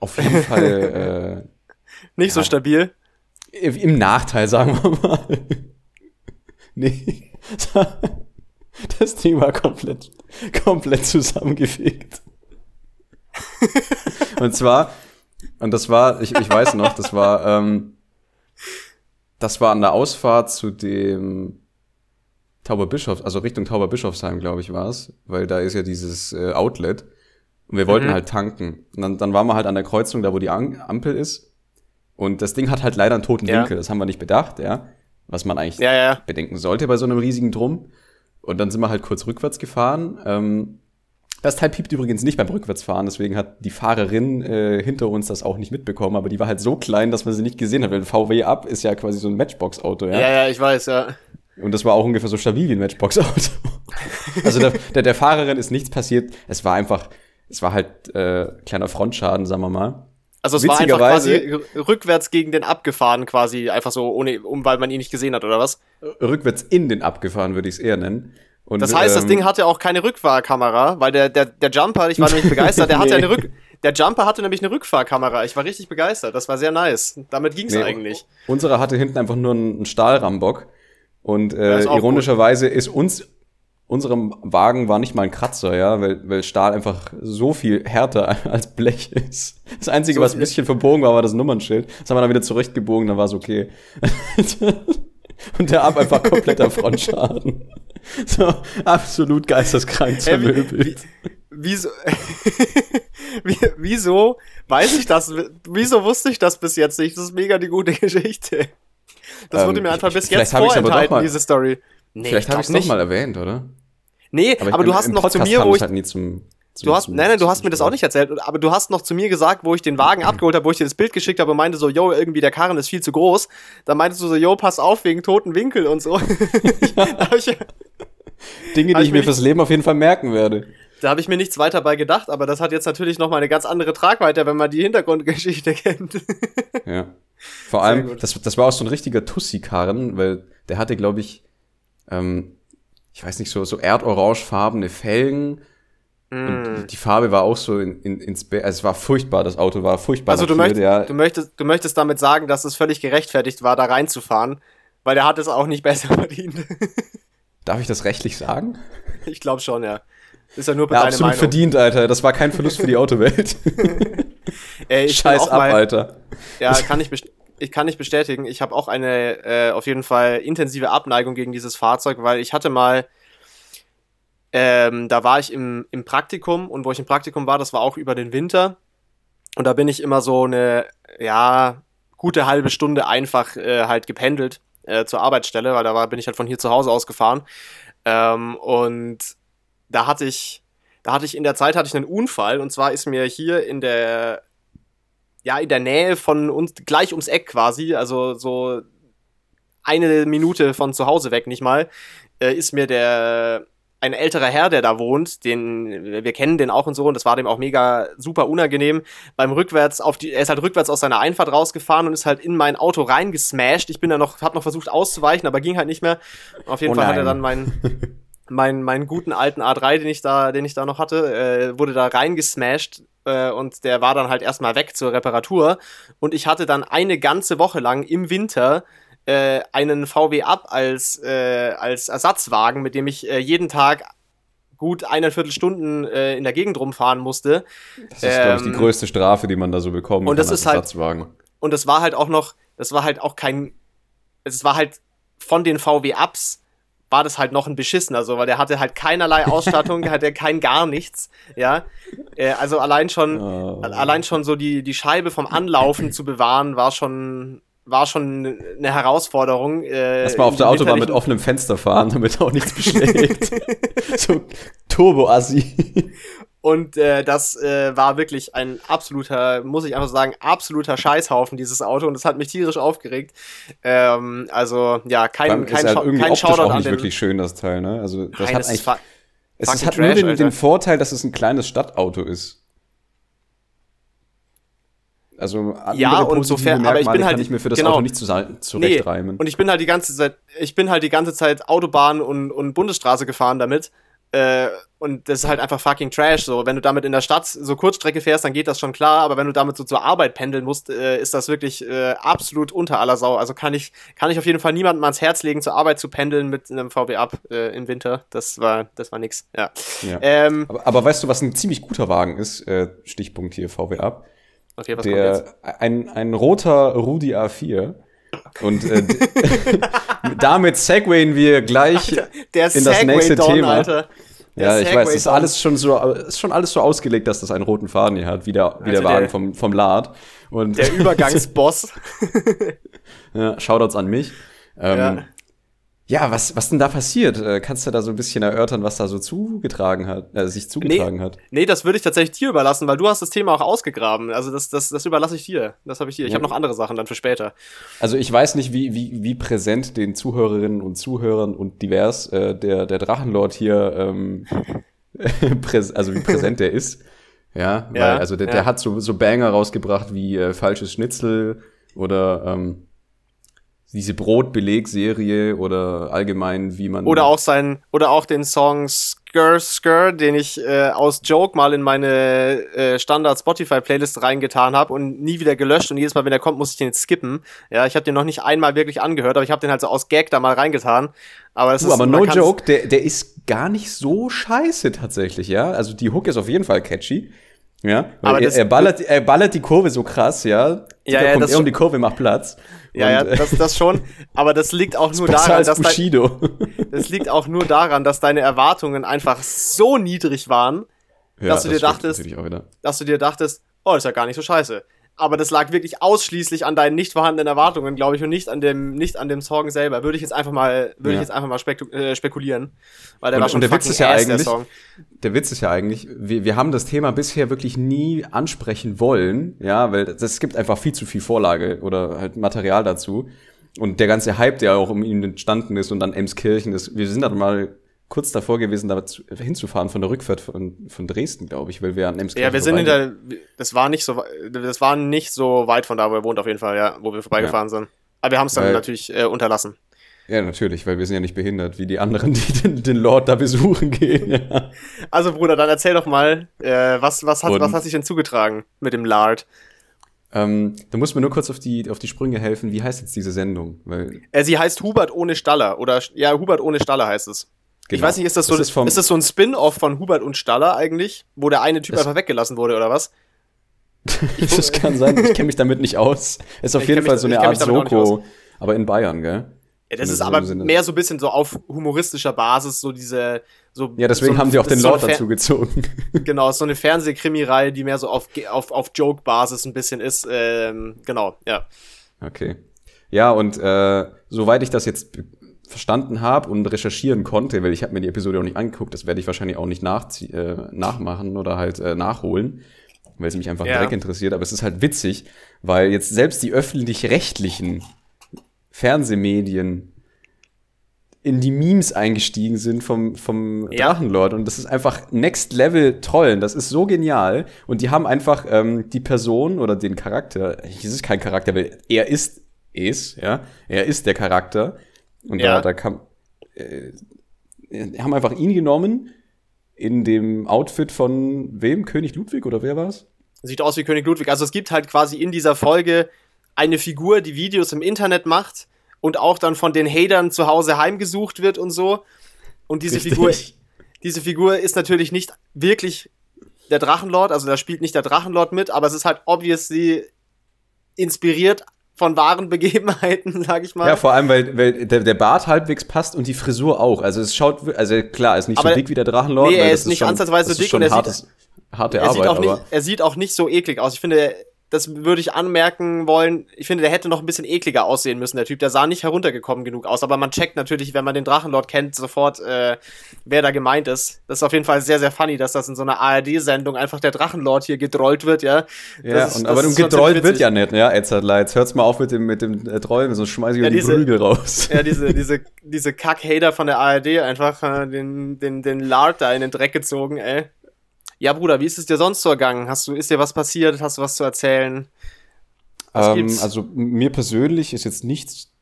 auf jeden Fall *laughs* Nicht so Ja. stabil. äh, im Nachteil, sagen wir mal. *laughs* nee. *laughs* Das Ding war komplett, komplett zusammengefegt. Und zwar, und das war, ich, ich weiß noch, das war, ähm, das war an der Ausfahrt zu dem Tauberbischofs, also Richtung Tauberbischofsheim, glaube ich, war es, weil da ist ja dieses äh, Outlet. Und wir wollten Mhm. halt tanken. Und dann, dann waren wir halt an der Kreuzung, da wo die An Ampel ist. Und das Ding hat halt leider einen toten Ja. Winkel. Das haben wir nicht bedacht, ja. Was man eigentlich Ja, ja. bedenken sollte bei so einem riesigen Drum. Und dann sind wir halt kurz rückwärts gefahren. Ähm, das Teil piept übrigens nicht beim Rückwärtsfahren, deswegen hat die Fahrerin äh, hinter uns das auch nicht mitbekommen, aber die war halt so klein, dass man sie nicht gesehen hat, weil ein VW Up ist ja quasi so ein Matchbox-Auto, Ja, ja, ich weiß, ja. Und das war auch ungefähr so stabil wie ein Matchbox-Auto. also der, der, der Fahrerin ist nichts passiert, es war einfach, es war halt äh, kleiner Frontschaden, sagen wir mal. Also es war einfach quasi rückwärts gegen den abgefahren, quasi einfach so, ohne, um, weil man ihn nicht gesehen hat, oder was? Rückwärts in den abgefahren, würde ich es eher nennen. Und, Das heißt, das ähm, Ding hatte auch keine Rückfahrkamera, weil der, der, der Jumper, ich war nämlich *laughs* begeistert, der hatte Nee. eine Rück, der Jumper hatte nämlich eine Rückfahrkamera. Ich war richtig begeistert. Das war sehr nice. Damit ging's Nee, eigentlich. Unsere hatte hinten einfach nur einen Stahlrambock. Und äh, ironischerweise ist uns, unserem Wagen war nicht mal ein Kratzer, ja, weil, weil Stahl einfach so viel härter *laughs* als Blech ist. Das Einzige, So was ein bisschen verbogen war, war das Nummernschild. Das haben wir dann wieder zurechtgebogen, dann war es okay. *laughs* Und der ab einfach kompletter Frontschaden. *laughs* So, absolut geisteskrank zermöbelt. wie, wieso, wie, wieso weiß ich das, wieso wusste ich das bis jetzt nicht? Das ist mega die gute Geschichte. Das Ähm, wurde mir einfach bis jetzt hab aber vorenthalten, mal- diese Story. Nee, Vielleicht habe ich es doch mal erwähnt, oder? Nee, aber, bin- du hast noch zu Podcast mir, kam wo ich, halt nie zum, zum Du hast, zum- nein, nein, du hast mir das auch nicht erzählt, aber du hast noch zu mir gesagt, wo ich den Wagen *laughs* abgeholt habe, wo ich dir das Bild geschickt habe und meinte so, yo, irgendwie der Karren ist viel zu groß. Da meintest du so, yo, pass auf wegen toten Winkel und so. *laughs* habe ich, Dinge, Hab die ich ich mir mir fürs Leben auf jeden Fall merken werde. da hab ich mir nichts weiter bei gedacht, aber das hat jetzt natürlich noch mal eine ganz andere Tragweite, wenn man die Hintergrundgeschichte *laughs* kennt. Ja. Vor allem, das, das war auch so ein richtiger Tussi-Karren, weil der hatte, glaube ich, ähm, ich weiß nicht, so, so erdorangefarbene Felgen. Mm. Und die Farbe war auch so in, in, ins Be also es war furchtbar, das Auto war furchtbar. Also du möchtest, ja. du, möchtest, du möchtest damit sagen, dass es völlig gerechtfertigt war, da reinzufahren, weil der hat es auch nicht *laughs* besser verdient. Darf ich das rechtlich sagen? ich glaube schon, ja. Ist ja nur ja, absolut Meinung. verdient, Alter. Das war kein Verlust für die Autowelt. *laughs* Ey, Scheiß ab, mal, Alter. Ja, kann ich, ich kann nicht bestätigen. Ich habe auch eine äh, auf jeden Fall intensive Abneigung gegen dieses Fahrzeug, weil ich hatte mal, ähm, da war ich im, im Praktikum und wo ich im Praktikum war, das war auch über den Winter. Und da bin ich immer so eine, ja, gute halbe Stunde einfach äh, halt gependelt äh, zur Arbeitsstelle, weil da war, bin ich halt von hier zu Hause aus gefahren. Ähm, und da hatte ich, da hatte ich in der Zeit hatte ich einen Unfall und zwar ist mir hier in der, ja, in der Nähe von uns, gleich ums Eck quasi, also so eine Minute von zu Hause weg, nicht mal, äh, ist mir der ein älterer Herr, der da wohnt, den wir kennen den auch und so und das war dem auch mega super unangenehm. Beim rückwärts auf die er ist halt rückwärts aus seiner Einfahrt rausgefahren und ist halt in mein Auto reingesmashed. Ich bin da noch hab noch versucht auszuweichen, aber ging halt nicht mehr. Auf jeden oh Fall hat er dann mein *laughs* mein meinen guten alten A3, den ich da den ich da noch hatte, äh, wurde da reingesmashed äh, und der war dann halt erstmal weg zur Reparatur und ich hatte dann eine ganze Woche lang im Winter äh, einen VW Up als, äh, als Ersatzwagen, mit dem ich äh, jeden Tag gut eineinviertel Stunden äh, in der Gegend rumfahren musste. Das ist, ähm, glaube ich, die größte Strafe, die man da so bekommt. Und das ist halt, und das war halt auch noch, das war halt auch kein, es war halt von den VW Ups war das halt noch ein beschissener, so, weil der hatte halt keinerlei Ausstattung, hatte kein gar nichts, ja. Äh, also allein schon, oh. allein schon so die, die Scheibe vom Anlaufen zu bewahren, war schon, war schon eine Herausforderung. Äh, Erstmal auf der Autobahn mit offenem Fenster fahren, damit auch nichts *laughs* beschlägt. so Turbo-Assi. Und äh, das äh, war wirklich ein absoluter, muss ich einfach sagen, absoluter Scheißhaufen, dieses Auto. Und das hat mich tierisch aufgeregt. Ähm, also, ja, kein, kein, halt irgendwie kein Shoutout auch nicht wirklich schön, das Teil, ne? Also, das Nein, hat eigentlich. Es, es hat Trash, nur den, den Vorteil, dass es ein kleines Stadtauto ist. Also ja, und sofern, aber ich bin halt kann ich mir für das genau, Auto nicht zurechtreimen. Nee, und ich bin halt die ganze Zeit, ich bin halt die ganze Zeit Autobahn und, und Bundesstraße gefahren damit. Äh, und das ist halt einfach fucking Trash. So, wenn du damit in der Stadt so Kurzstrecke fährst, dann geht das schon klar. Aber wenn du damit so zur Arbeit pendeln musst, äh, ist das wirklich äh, absolut unter aller Sau. Also kann ich, kann ich auf jeden Fall niemandem ans Herz legen, zur Arbeit zu pendeln mit einem VW Up äh, im Winter. Das war, das war nix. Ja. ja. Ähm, aber, aber, weißt du, was ein ziemlich guter Wagen ist? Äh, Stichpunkt hier VW Up Okay, was der, kommt jetzt? Ein, ein roter Rudi A4. Und äh, *laughs* *laughs* damit segwayen wir gleich Alter, in das nächste Don, Thema. Alter. Ja, ich weiß, ist alles schon so, ist schon alles so ausgelegt, dass das einen roten Faden hier hat, wie der, wie also der Wagen vom, vom Lad. Und der *laughs* Übergangsboss. ja, Shoutouts an mich. Ähm, ja. Ja, was, was denn da passiert? Äh, kannst du da so ein bisschen erörtern, was da so zugetragen hat, äh, sich zugetragen nee, hat? Nee, das würde ich tatsächlich dir überlassen, weil du hast das Thema auch ausgegraben. Also das, das, das überlasse ich dir. Das habe ich dir. Ich ja. habe noch andere Sachen dann für später. Also ich weiß nicht, wie, wie, wie präsent den Zuhörerinnen und Zuhörern und divers äh, der, der Drachenlord hier, ähm, *laughs* also wie präsent der ist. Ja, ja weil, also der, ja. der hat so, so Banger rausgebracht wie äh, falsches Schnitzel oder ähm, diese Brotbelegserie oder allgemein, wie man. Oder auch sein, oder auch den Song Skr Skr, den ich äh, aus Joke mal in meine äh, Standard Spotify-Playlist reingetan habe und nie wieder gelöscht und jedes Mal, wenn er kommt, muss ich den jetzt skippen. Ja, ich habe den noch nicht einmal wirklich angehört, aber ich habe den halt so aus Gag da mal reingetan. Aber, das uh, ist, aber no joke, der, der ist gar nicht so scheiße tatsächlich, ja. Also die Hook ist auf jeden Fall catchy. Ja, aber er, er, ballert, er ballert die Kurve so krass, ja. Ja, ja, kommt er um die Kurve, macht Platz. Ja, ja, das, das schon. Aber das liegt auch *laughs* nur daran, dass Bushido. dein, *laughs* das liegt auch nur daran, dass deine Erwartungen einfach so niedrig waren, ja, dass du das dir dachtest, dass du dir dachtest, oh, das ist ja gar nicht so scheiße aber das lag wirklich ausschließlich an deinen nicht vorhandenen Erwartungen, glaube ich, und nicht an dem, nicht an dem Song selber. Würde ich jetzt einfach mal, würde ja. ich jetzt einfach mal spekul äh, spekulieren. Weil der und, war schon und der Witz ist ja eigentlich, der, der, Witz ist ja eigentlich, wir, wir haben das Thema bisher wirklich nie ansprechen wollen, ja, weil es gibt einfach viel zu viel Vorlage oder halt Material dazu. Und der ganze Hype, der auch um ihn entstanden ist und dann Emskirchen ist, wir sind dann mal kurz davor gewesen, da hinzufahren von der Rückfahrt von, von Dresden, glaube ich, weil wir an Emskirchen Ja, wir sind in der, das war nicht so, das war nicht so weit von da, wo er wohnt auf jeden Fall, ja, wo wir vorbeigefahren ja. sind. Aber wir haben es dann weil, natürlich äh, unterlassen. Ja, natürlich, weil wir sind ja nicht behindert, wie die anderen, *laughs* die den, den Lord da besuchen gehen. Ja. Also Bruder, dann erzähl doch mal, äh, was, was, hat, Und, was hat sich denn zugetragen mit dem Lard? Ähm, du musst mir nur kurz auf die, auf die Sprünge helfen. Wie heißt jetzt diese Sendung? Weil äh, sie heißt Hubert ohne Staller oder ja, Hubert ohne Staller heißt es. Ich weiß nicht, ist das so, Das ist ist das so ein Spin-off von Hubert und Staller eigentlich? Wo der eine Typ Das- einfach weggelassen wurde, oder was? *laughs* das kann sein, ich kenne mich damit nicht aus. Ist auf Ich jeden Fall mich- so eine Art Soko, aber in Bayern, gell? Ja, das In ist so aber Sinne. mehr so ein bisschen so auf humoristischer Basis, so diese. So, Ja, deswegen so, haben die auch den so Lord Fer- dazu gezogen. *laughs* Genau, so eine Fernsehkrimireihe, die mehr so auf, auf, auf Joke-Basis ein bisschen ist. Ähm, genau, ja. Okay. Ja, und äh, soweit ich das jetzt verstanden habe und recherchieren konnte, weil ich habe mir die Episode auch nicht angeguckt, das werde ich wahrscheinlich auch nicht nachzie- äh, nachmachen oder halt äh, nachholen, weil es mich einfach Ja. direkt interessiert. Aber es ist halt witzig, weil jetzt selbst die öffentlich-rechtlichen Fernsehmedien in die Memes eingestiegen sind vom, vom Ja. Drachenlord. Und das ist einfach Next Level toll. Das ist so genial. Und die haben einfach ähm, die Person oder den Charakter, es ist kein Charakter, weil er ist, ist, ja, er ist der Charakter. Und Ja. da, da kam, äh, haben einfach ihn genommen in dem Outfit von wem? König Ludwig oder wer war's? Sieht aus wie König Ludwig. Also es gibt halt quasi in dieser Folge eine Figur, die Videos im Internet macht und auch dann von den Hatern zu Hause heimgesucht wird und so. Und diese Richtig. Figur, diese Figur ist natürlich nicht wirklich der Drachenlord, also da spielt nicht der Drachenlord mit, aber es ist halt obviously inspiriert von wahren Begebenheiten, *laughs* sag ich mal. Ja, vor allem, weil, weil der, der Bart halbwegs passt und die Frisur auch. Also es schaut, also klar, ist nicht Aber- so dick wie der Drachenlord. Nee, er ist nicht schon, ansatzweise das dick und er sieht- hartes, harte er Arbeit, sieht, auch aber nicht, er sieht auch nicht so eklig aus. Ich finde, das würde ich anmerken wollen. Ich finde, der hätte noch ein bisschen ekliger aussehen müssen, der Typ. Der sah nicht heruntergekommen genug aus. Aber man checkt natürlich, wenn man den Drachenlord kennt, sofort, äh, wer da gemeint ist. Das ist auf jeden Fall sehr, sehr funny, dass das in so einer ARD-Sendung einfach der Drachenlord hier gedrollt wird, ja. ja, Das und, aber ist ziemlich wird ja nicht, ja, Edzardler. Jetzt hört's mal auf mit dem, mit dem äh, Trollen, sonst schmeiß ich Ja, ja, die diese- Prügel raus. Ja, diese, *laughs* diese, diese Kack-Hater von der ARD einfach äh, den, den, den Lard da in den Dreck gezogen, ey. Ja, Bruder, wie ist es dir sonst so ergangen? Hast du, ist dir was passiert? Hast du was zu erzählen? Was Ähm, also mir persönlich ist jetzt nichts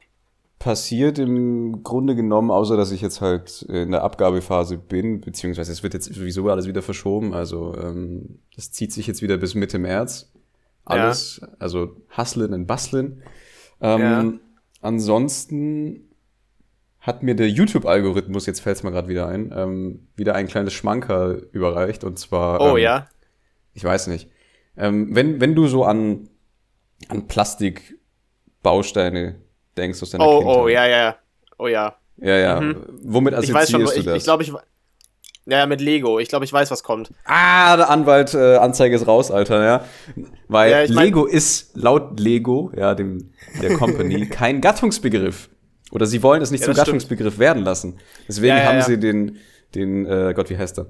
passiert im Grunde genommen, außer dass ich jetzt halt in der Abgabephase bin, beziehungsweise es wird jetzt sowieso alles wieder verschoben. Also ähm, das zieht sich jetzt wieder bis Mitte März. Alles, also hustlen und bustlen. Ähm, Ja. Ansonsten hat mir der YouTube-Algorithmus, jetzt fällt es mir gerade wieder ein, ähm, wieder ein kleines Schmankerl überreicht. Und zwar Oh ähm, ja. ich weiß nicht. Ähm, wenn, wenn du so an, an Plastikbausteine denkst aus deiner Oh, Kindheit. oh, ja, ja. Oh ja. Ja, ja. Mhm. Womit ich weiß schon, ich, du das? ich glaube, ich. Ja, ja, mit Lego. Ich glaube, ich weiß, was kommt. ah, der Anwalt, äh, Anzeige ist raus, Alter, ja. Weil Ja, ich mein- Lego ist laut Lego, ja, dem, der Company, *laughs* kein Gattungsbegriff. Oder sie wollen es nicht Ja, zum stimmt. Gattungsbegriff werden lassen. Deswegen Ja, haben sie den, den, äh, Gott, wie heißt er?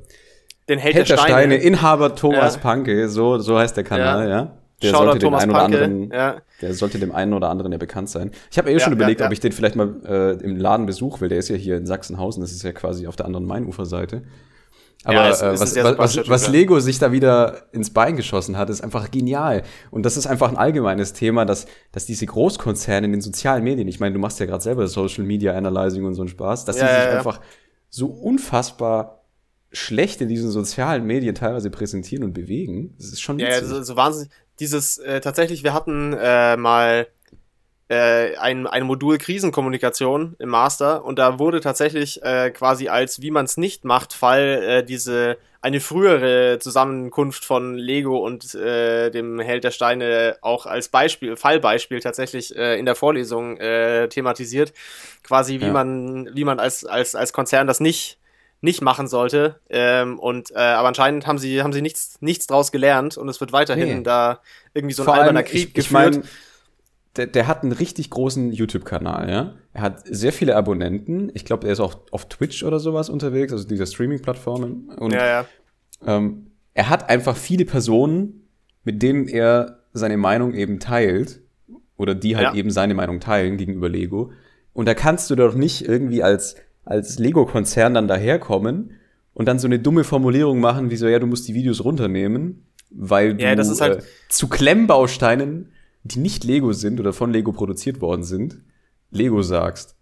Den Held, Held der Steine. Inhaber Thomas. Panke, so, so heißt der Kanal, Ja. Der Shoutout sollte dem Thomas einen oder anderen, ja. der sollte dem einen oder anderen ja bekannt sein. Ich habe eh Ja, schon überlegt, ja. ob ich den vielleicht mal äh, im Laden besuche, weil der ist ja hier in Sachsenhausen, das ist ja quasi auf der anderen Mainuferseite. Aber Ja, es- äh, was, was, was, was. Lego sich da wieder ins Bein geschossen hat, ist einfach genial. Und das ist einfach ein allgemeines Thema, dass, dass diese Großkonzerne in den sozialen Medien, ich meine, du machst ja gerade selber Social Media Analyzing und so einen Spaß, dass Ja, die sich ja, einfach so unfassbar schlecht in diesen sozialen Medien teilweise präsentieren und bewegen. Das ist schon Ja, ja, witzig. so, so wahnsinnig. Dieses, äh, tatsächlich, wir hatten äh, mal äh, ein, ein Modul Krisenkommunikation im Master und da wurde tatsächlich äh, quasi als wie man es nicht macht Fall äh, diese eine frühere Zusammenkunft von Lego und äh, dem Held der Steine auch als Beispiel Fallbeispiel tatsächlich äh, in der Vorlesung äh, thematisiert quasi wie Ja. man wie man als als als Konzern das nicht nicht machen sollte ähm, und äh, aber anscheinend haben sie haben sie nichts nichts draus gelernt und es wird weiterhin Nee. da irgendwie so ein Vor alberner Krieg ich, ich geführt. mein, der, der hat einen richtig großen YouTube-Kanal, ja. Er hat sehr viele Abonnenten. Ich glaube, er ist auch auf Twitch oder sowas unterwegs, also dieser Streaming-Plattformen. Und ja, ja. ähm, er hat einfach viele Personen, mit denen er seine Meinung eben teilt. Oder die halt Ja. eben seine Meinung teilen gegenüber Lego. Und da kannst du doch nicht irgendwie als, als Lego-Konzern dann daherkommen und dann so eine dumme Formulierung machen, wie so, ja, du musst die Videos runternehmen, weil du Ja, das ist halt- äh, zu Klemmbausteinen, die nicht Lego sind oder von Lego produziert worden sind, Lego sagst.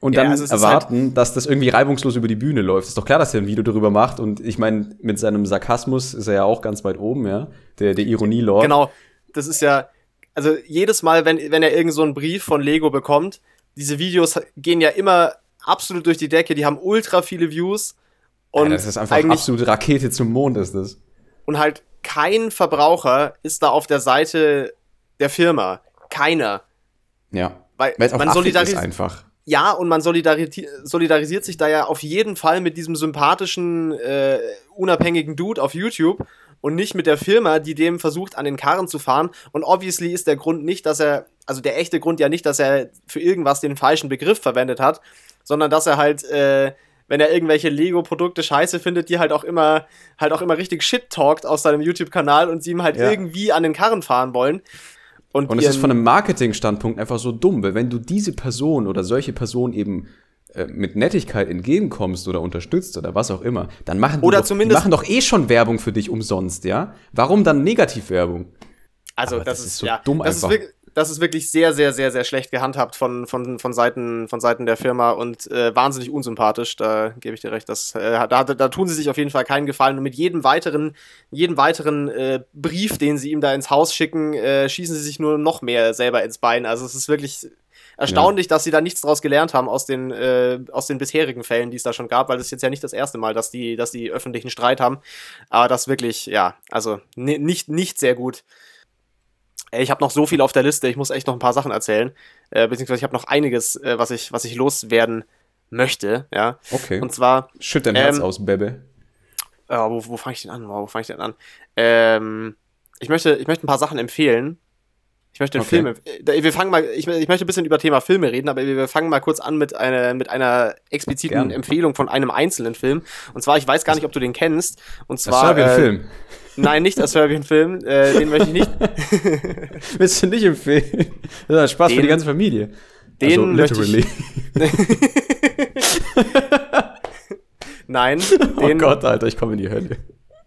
Und Ja, dann also ist erwarten, dass das irgendwie reibungslos über die Bühne läuft. Ist doch klar, dass er ein Video darüber macht. Und ich meine, mit seinem Sarkasmus ist er ja auch ganz weit oben, ja. Der, der Ironie-Lord. Genau, das ist ja, also jedes Mal, wenn, wenn er irgend so einen Brief von Lego bekommt, diese Videos gehen ja immer absolut durch die Decke, die haben ultra viele Views. Und ja, das ist einfach absolute Rakete zum Mond, ist das. Und halt kein Verbraucher ist da auf der Seite der Firma. Keiner. Ja. Weil, es auch man solidarisiert einfach. Ja, und man solidarisiert, solidarisiert sich da ja auf jeden Fall mit diesem sympathischen, äh, unabhängigen Dude auf YouTube und nicht mit der Firma, die dem versucht, an den Karren zu fahren. Und obviously ist der Grund nicht, dass er, also der echte Grund ja nicht, dass er für irgendwas den falschen Begriff verwendet hat, sondern dass er halt, äh, wenn er irgendwelche Lego-Produkte scheiße findet, die halt auch immer, halt auch immer richtig shit talkt aus seinem YouTube-Kanal und sie ihm halt ja. irgendwie an den Karren fahren wollen. Und, und es ist von einem Marketing-Standpunkt einfach so dumm, weil wenn du diese Person oder solche Person eben äh, mit Nettigkeit entgegenkommst oder unterstützt oder was auch immer, dann machen oder doch, zumindest die machen doch eh schon Werbung für dich umsonst, ja? Warum dann Negativwerbung? Also das, das, ist so ja, dumm einfach. Ist wirklich, das ist wirklich sehr, sehr, sehr, sehr schlecht gehandhabt von, von, von, Seiten, von Seiten der Firma und äh, wahnsinnig unsympathisch. Da gebe ich dir recht. Das, äh, da, da tun sie sich auf jeden Fall keinen Gefallen. Und mit jedem weiteren, jedem weiteren äh, Brief, den sie ihm da ins Haus schicken, äh, schießen sie sich nur noch mehr selber ins Bein. Also es ist wirklich erstaunlich, ja. dass sie da nichts draus gelernt haben aus den, äh, aus den bisherigen Fällen, die es da schon gab, weil das ist jetzt ja nicht das erste Mal, dass die, dass die öffentlichen Streit haben. Aber das wirklich, ja, also nicht, nicht sehr gut. Ich habe noch so viel auf der Liste, ich muss echt noch ein paar Sachen erzählen. Äh, beziehungsweise ich habe noch einiges, äh, was, ich, was ich loswerden möchte. Ja. Okay. Und zwar. Schütt dein ähm, Herz aus, Bebe. Äh, wo wo fange ich denn an? Wo fange ich denn an? Ähm, ich, möchte, ich möchte ein paar Sachen empfehlen. Ich möchte okay. Filme. Äh, wir fangen mal, ich, ich, möchte ein bisschen über Thema Filme reden, aber wir fangen mal kurz an mit einer, mit einer expliziten Gern. Empfehlung von einem einzelnen Film. Und zwar, ich weiß gar nicht, ob du den kennst. Und zwar. Das äh, Film. Nein, nicht der Serbian-Film. Äh, den möchte ich nicht. *laughs* Willst du nicht empfehlen? Das ist Spaß den, für die ganze Familie. Den also, literally. *laughs* Nein. Oh den, oh Gott, Alter, ich komme in die Hölle.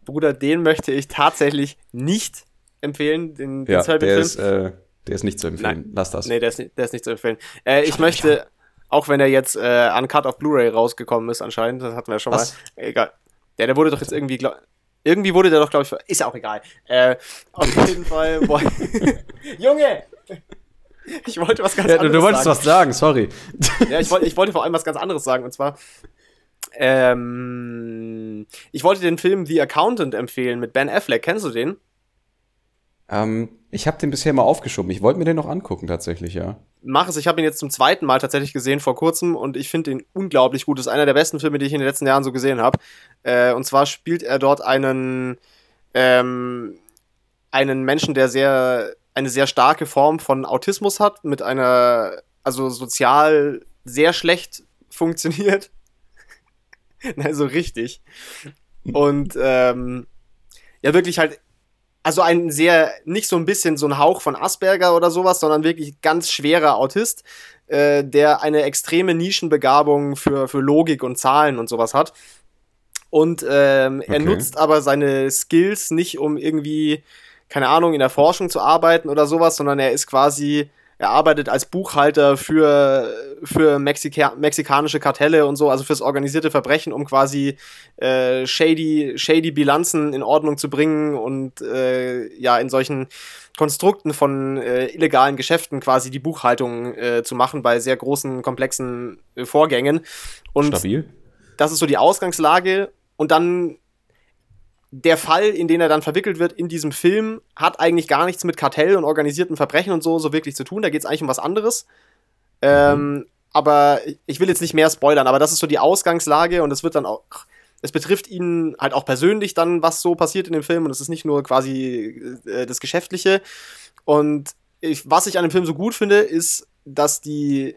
Bruder, den möchte ich tatsächlich nicht empfehlen, den, den ja, Serbian-Film. Ist, äh, der ist nicht zu empfehlen. Nein. Lass das. Nee, der ist, nicht, der ist nicht zu empfehlen. Äh, ich möchte, auch wenn er jetzt äh, uncut auf Blu-ray rausgekommen ist, anscheinend, das hatten wir ja schon Was? mal. Egal. Der, der wurde doch jetzt irgendwie, glaub, irgendwie wurde der doch, glaube ich, ist ja auch egal. Äh, auf jeden Fall. *laughs* Junge! Ich wollte was ganz ja, anderes sagen. Du wolltest sagen. was sagen, sorry. Ja, ich, wollte, ich wollte vor allem was ganz anderes sagen. Und zwar, ähm, ich wollte den Film The Accountant empfehlen mit Ben Affleck. Kennst du den? Ähm, ich habe den bisher mal aufgeschoben. Ich wollte mir den noch angucken, tatsächlich, ja. Mach es. Ich habe ihn jetzt zum zweiten Mal tatsächlich gesehen vor kurzem und ich finde ihn unglaublich gut. Das ist einer der besten Filme, die ich in den letzten Jahren so gesehen habe. Äh, und zwar spielt er dort einen, ähm, einen Menschen, der sehr, eine sehr starke Form von Autismus hat, mit einer, also sozial sehr schlecht funktioniert. *laughs* Nein, so richtig. Und ähm, ja, wirklich halt also ein sehr, nicht so ein bisschen so ein Hauch von Asperger oder sowas, sondern wirklich ganz schwerer Autist, äh, der eine extreme Nischenbegabung für, für Logik und Zahlen und sowas hat. Und ähm, okay. er nutzt aber seine Skills nicht, um irgendwie, keine Ahnung, in der Forschung zu arbeiten oder sowas, sondern er ist quasi er arbeitet als Buchhalter für, für Mexika mexikanische Kartelle und so, also fürs organisierte Verbrechen, um quasi äh, shady, shady Bilanzen in Ordnung zu bringen und äh, ja, in solchen Konstrukten von äh, illegalen Geschäften quasi die Buchhaltung äh, zu machen bei sehr großen, komplexen äh, Vorgängen. Und Stabil. Das ist so die Ausgangslage. Und dann der Fall, in den er dann verwickelt wird in diesem Film, hat eigentlich gar nichts mit Kartell und organisierten Verbrechen und so, so wirklich zu tun. Da geht es eigentlich um was anderes. Mhm. Ähm, aber ich will jetzt nicht mehr spoilern, aber das ist so die Ausgangslage und es wird dann auch. Es betrifft ihn halt auch persönlich dann, was so passiert in dem Film und es ist nicht nur quasi äh, das Geschäftliche. Und ich, was ich an dem Film so gut finde, ist, dass die.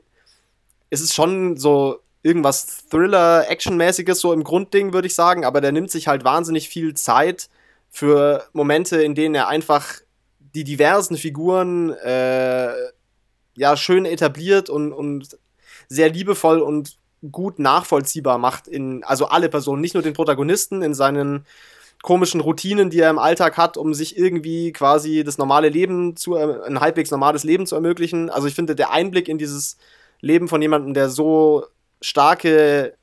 Es ist schon so irgendwas Thriller-Action-mäßiges so im Grundding, würde ich sagen, aber der nimmt sich halt wahnsinnig viel Zeit für Momente, in denen er einfach die diversen Figuren äh, ja schön etabliert und, und sehr liebevoll und gut nachvollziehbar macht in also alle Personen, nicht nur den Protagonisten in seinen komischen Routinen, die er im Alltag hat, um sich irgendwie quasi das normale Leben zu ein halbwegs normales Leben zu ermöglichen. Also ich finde der Einblick in dieses Leben von jemandem, der so starke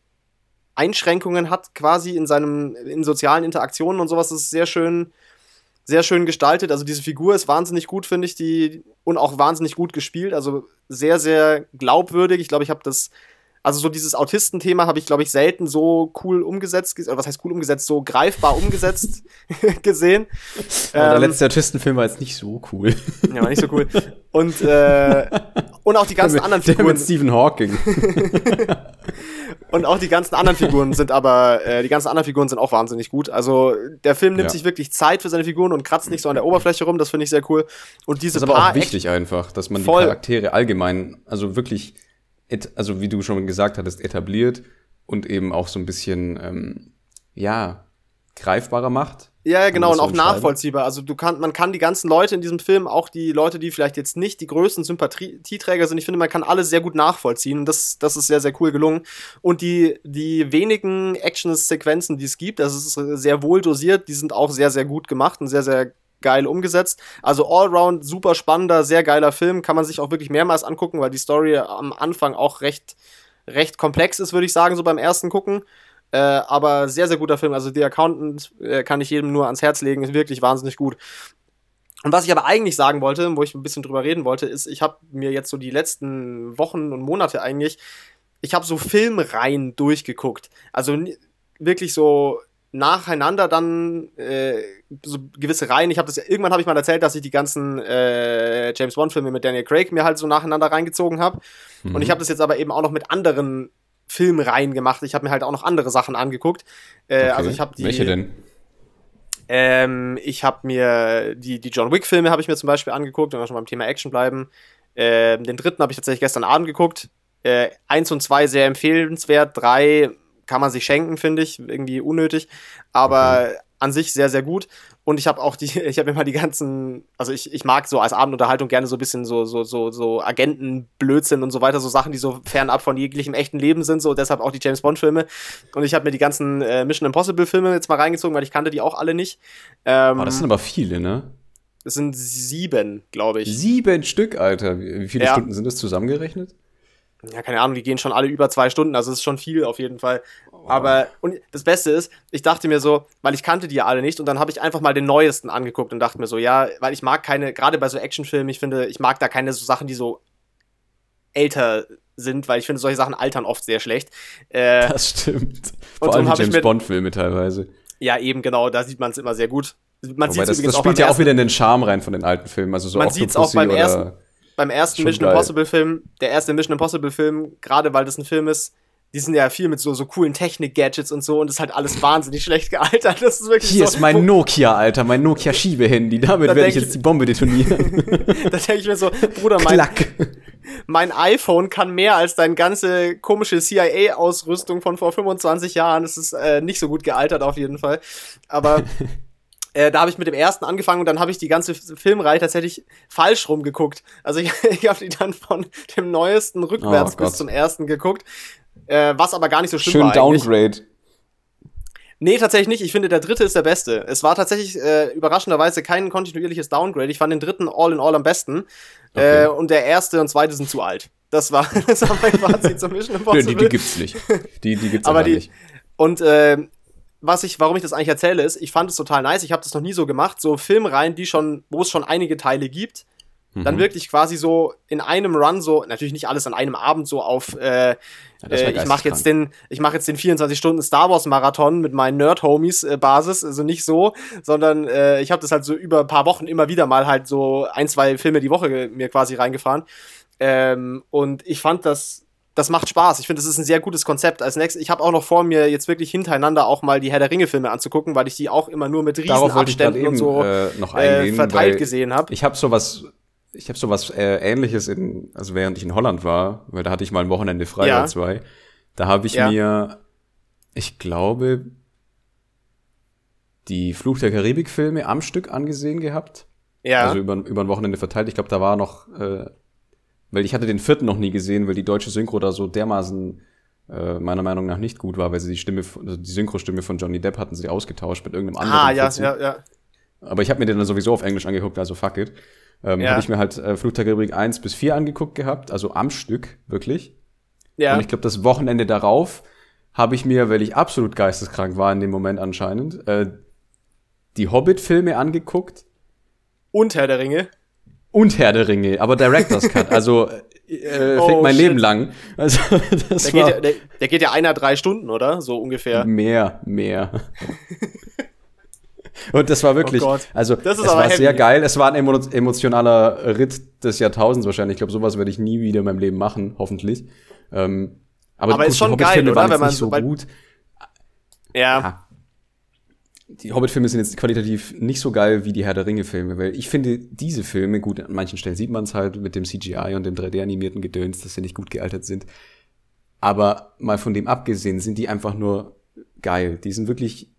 Einschränkungen hat, quasi in seinem, in sozialen Interaktionen und sowas. Das ist sehr schön, sehr schön gestaltet. Also diese Figur ist wahnsinnig gut, finde ich, die, und auch wahnsinnig gut gespielt. Also sehr, sehr glaubwürdig. Ich glaube, ich habe das Also so dieses Autistenthema habe ich, glaube ich, selten so cool umgesetzt, oder was heißt cool umgesetzt, so greifbar umgesetzt *laughs* gesehen. Aber der letzte Autistenfilm war jetzt nicht so cool. Ja, war nicht so cool. Und, äh, *laughs* und auch die ganzen anderen Der Figuren. mit Stephen Hawking. *laughs* Und auch die ganzen anderen Figuren sind aber, äh, die ganzen anderen Figuren sind auch wahnsinnig gut. Also der Film nimmt Ja. sich wirklich Zeit für seine Figuren und kratzt nicht so an der Oberfläche rum, das finde ich sehr cool. Und diese Das ist aber auch wichtig einfach, dass man die Charaktere allgemein, also wirklich, also wie du schon gesagt hattest, etabliert und eben auch so ein bisschen, ähm, ja, greifbarer macht. Ja, genau, und auch nachvollziehbar. Also du kann, man kann die ganzen Leute in diesem Film, auch die Leute, die vielleicht jetzt nicht die größten Sympathieträger sind, ich finde, man kann alle sehr gut nachvollziehen. Und das, das ist sehr, sehr cool gelungen. Und die, die wenigen Action-Sequenzen, die es gibt, das ist sehr wohl dosiert, die sind auch sehr, sehr gut gemacht und sehr, sehr geil umgesetzt. Also allround super spannender, sehr geiler Film, kann man sich auch wirklich mehrmals angucken, weil die Story am Anfang auch recht, recht komplex ist, würde ich sagen, so beim ersten Gucken. Äh, aber sehr, sehr guter Film. Also The Accountant äh, kann ich jedem nur ans Herz legen, ist wirklich wahnsinnig gut. Und was ich aber eigentlich sagen wollte, wo ich ein bisschen drüber reden wollte, ist, ich habe mir jetzt so die letzten Wochen und Monate eigentlich, ich habe so Filmreihen durchgeguckt. Also wirklich so nacheinander dann äh, so gewisse Reihen. Ich habe das irgendwann habe ich mal erzählt, dass ich die ganzen äh, James Bond Filme mit Daniel Craig mir halt so nacheinander reingezogen habe. Und ich habe das jetzt aber eben auch noch mit anderen Filmreihen gemacht. Ich habe mir halt auch noch andere Sachen angeguckt. Äh, Okay. Also ich habe die. Welche denn? Ähm, ich habe mir die, die John Wick-Filme habe ich mir zum Beispiel angeguckt, wenn wir schon beim Thema Action bleiben. Ähm, den dritten habe ich tatsächlich gestern Abend geguckt. Äh, eins und zwei sehr empfehlenswert. Drei kann man sich schenken, finde ich. Irgendwie unnötig. Aber an sich sehr, sehr gut. Und ich habe auch die, *laughs* ich habe immer die ganzen, also ich, ich mag so als Abendunterhaltung gerne so ein bisschen so, so, so, so Agentenblödsinn und so weiter, so Sachen, die so fernab von jeglichem echten Leben sind, so deshalb auch die James Bond-Filme. Und ich habe mir die ganzen äh, Mission Impossible-Filme jetzt mal reingezogen, weil ich kannte die auch alle nicht. Ähm, Oh, das sind aber viele, ne? es sind sieben, glaube ich. Sieben Stück, Alter. Wie wie viele Ja. Stunden sind das zusammengerechnet? ja, keine Ahnung, die gehen schon alle über zwei Stunden, also es ist schon viel auf jeden Fall. Aber, und das Beste ist, ich dachte mir so, weil ich kannte die ja alle nicht und dann habe ich einfach mal den neuesten angeguckt und dachte mir so, ja, weil ich mag keine, gerade bei so Actionfilmen, ich finde, ich mag da keine so Sachen, die so älter sind, weil ich finde, solche Sachen altern oft sehr schlecht. Äh, Das stimmt. Vor allem die James Bond-Filme teilweise. ja, eben genau, da sieht man es immer sehr gut. Man sieht das, das auch spielt ja auch wieder in den Charme rein von den alten Filmen. Also so Man sieht's auch Octopussy beim ersten- beim ersten Mission geil. Impossible Film, der erste Mission Impossible Film, gerade weil das ein Film ist, die sind ja viel mit so, so coolen Technik-Gadgets und so und das ist halt alles wahnsinnig schlecht gealtert. *laughs* Das ist wirklich Hier so, ist mein Nokia, Alter, mein Nokia-Schiebehandy. Damit Da werde ich jetzt die Bombe detonieren. *laughs* Da denke ich mir so, Bruder, mein, Klack. mein iPhone kann mehr als deine ganze komische CIA-Ausrüstung von vor 25 Jahren. Das ist äh, nicht so gut gealtert auf jeden Fall. Aber *laughs* äh, da habe ich mit dem ersten angefangen und dann habe ich die ganze Filmreihe tatsächlich falsch rumgeguckt. Also ich, ich habe die dann von dem neuesten rückwärts Oh bis zum ersten geguckt. Äh, was aber gar nicht so schlimm Schön war eigentlich. Downgrade. Nee, tatsächlich nicht. Ich finde, der dritte ist der beste. Es war tatsächlich äh, überraschenderweise kein kontinuierliches Downgrade. Ich fand den dritten all in all am besten. Okay. Äh, und der erste und zweite sind zu alt. Das war, *laughs* das war mein Fazit zum Mission Nö, Impossible. die, die gibt's nicht. Die, die gibt's *laughs* Aber aber die- nicht. Und äh, was ich, warum ich das eigentlich erzähle, ist, ich fand es total nice. Ich habe das noch nie so gemacht. So Filmreihen, die schon, wo es schon einige Teile gibt, dann Mhm. wirklich quasi so in einem Run so, natürlich nicht alles an einem Abend so auf, äh, Ja, äh, ich mache jetzt den, ich mache jetzt den 24 Stunden Star Wars Marathon mit meinen Nerd Homies äh, Basis, also nicht so, sondern äh, ich habe das halt so über ein paar Wochen immer wieder mal halt so ein zwei Filme die Woche mir quasi reingefahren ähm, und ich fand das das macht Spaß. Ich finde, das ist ein sehr gutes Konzept. Als nächstes, ich habe auch noch vor mir jetzt wirklich hintereinander auch mal die Herr der Ringe Filme anzugucken, weil ich die auch immer nur mit Darauf gerade Riesenabständen und so äh, noch äh, eingehen. verteilt gesehen habe. Ich habe sowas, ich habe sowas äh, Ähnliches in, also während ich in Holland war, weil da hatte ich mal ein Wochenende frei Ja. oder zwei. Da habe ich Ja. mir, ich glaube, die Fluch der Karibik-Filme am Stück angesehen gehabt. Ja. Also über, über ein Wochenende verteilt. Ich glaube, da war noch, äh, weil ich hatte den vierten noch nie gesehen, weil die deutsche Synchro da so dermaßen äh, meiner Meinung nach nicht gut war, weil sie die Stimme, also die Synchrostimme von Johnny Depp hatten sie ausgetauscht mit irgendeinem anderen. ah, ja, Fuzzi. ja, ja. Aber ich habe mir den dann sowieso auf Englisch angeguckt, also fuck it. Ähm, Ja. Habe ich mir halt äh, Karibik 1 bis 4 angeguckt gehabt, also am Stück, wirklich. Ja. Und ich glaube, das Wochenende darauf habe ich mir, weil ich absolut geisteskrank war in dem Moment anscheinend, äh, die Hobbit-Filme angeguckt Und Herr der Ringe. und Herr der Ringe, aber Director's Cut. *laughs* Also äh, äh, oh, mein shit. Leben lang. Also, das der, war geht ja, der, der geht ja einer drei Stunden, oder? So ungefähr. Mehr, mehr. Und das war wirklich, oh also es war heavy. sehr geil. Es war ein emotionaler Ritt des Jahrtausends wahrscheinlich. Ich glaube, sowas werde ich nie wieder in meinem Leben machen, hoffentlich. Ähm, aber, aber gut, ist schon geil, oder? Wenn man nicht so gut. Ja. ja. Die Hobbit-Filme sind jetzt qualitativ nicht so geil wie die Herr der Ringe-Filme, weil ich finde, diese Filme, gut, an manchen Stellen sieht man es halt mit dem CGI und dem 3D-animierten Gedöns, dass sie nicht gut gealtert sind. Aber mal von dem abgesehen, sind die einfach nur geil. Die sind wirklich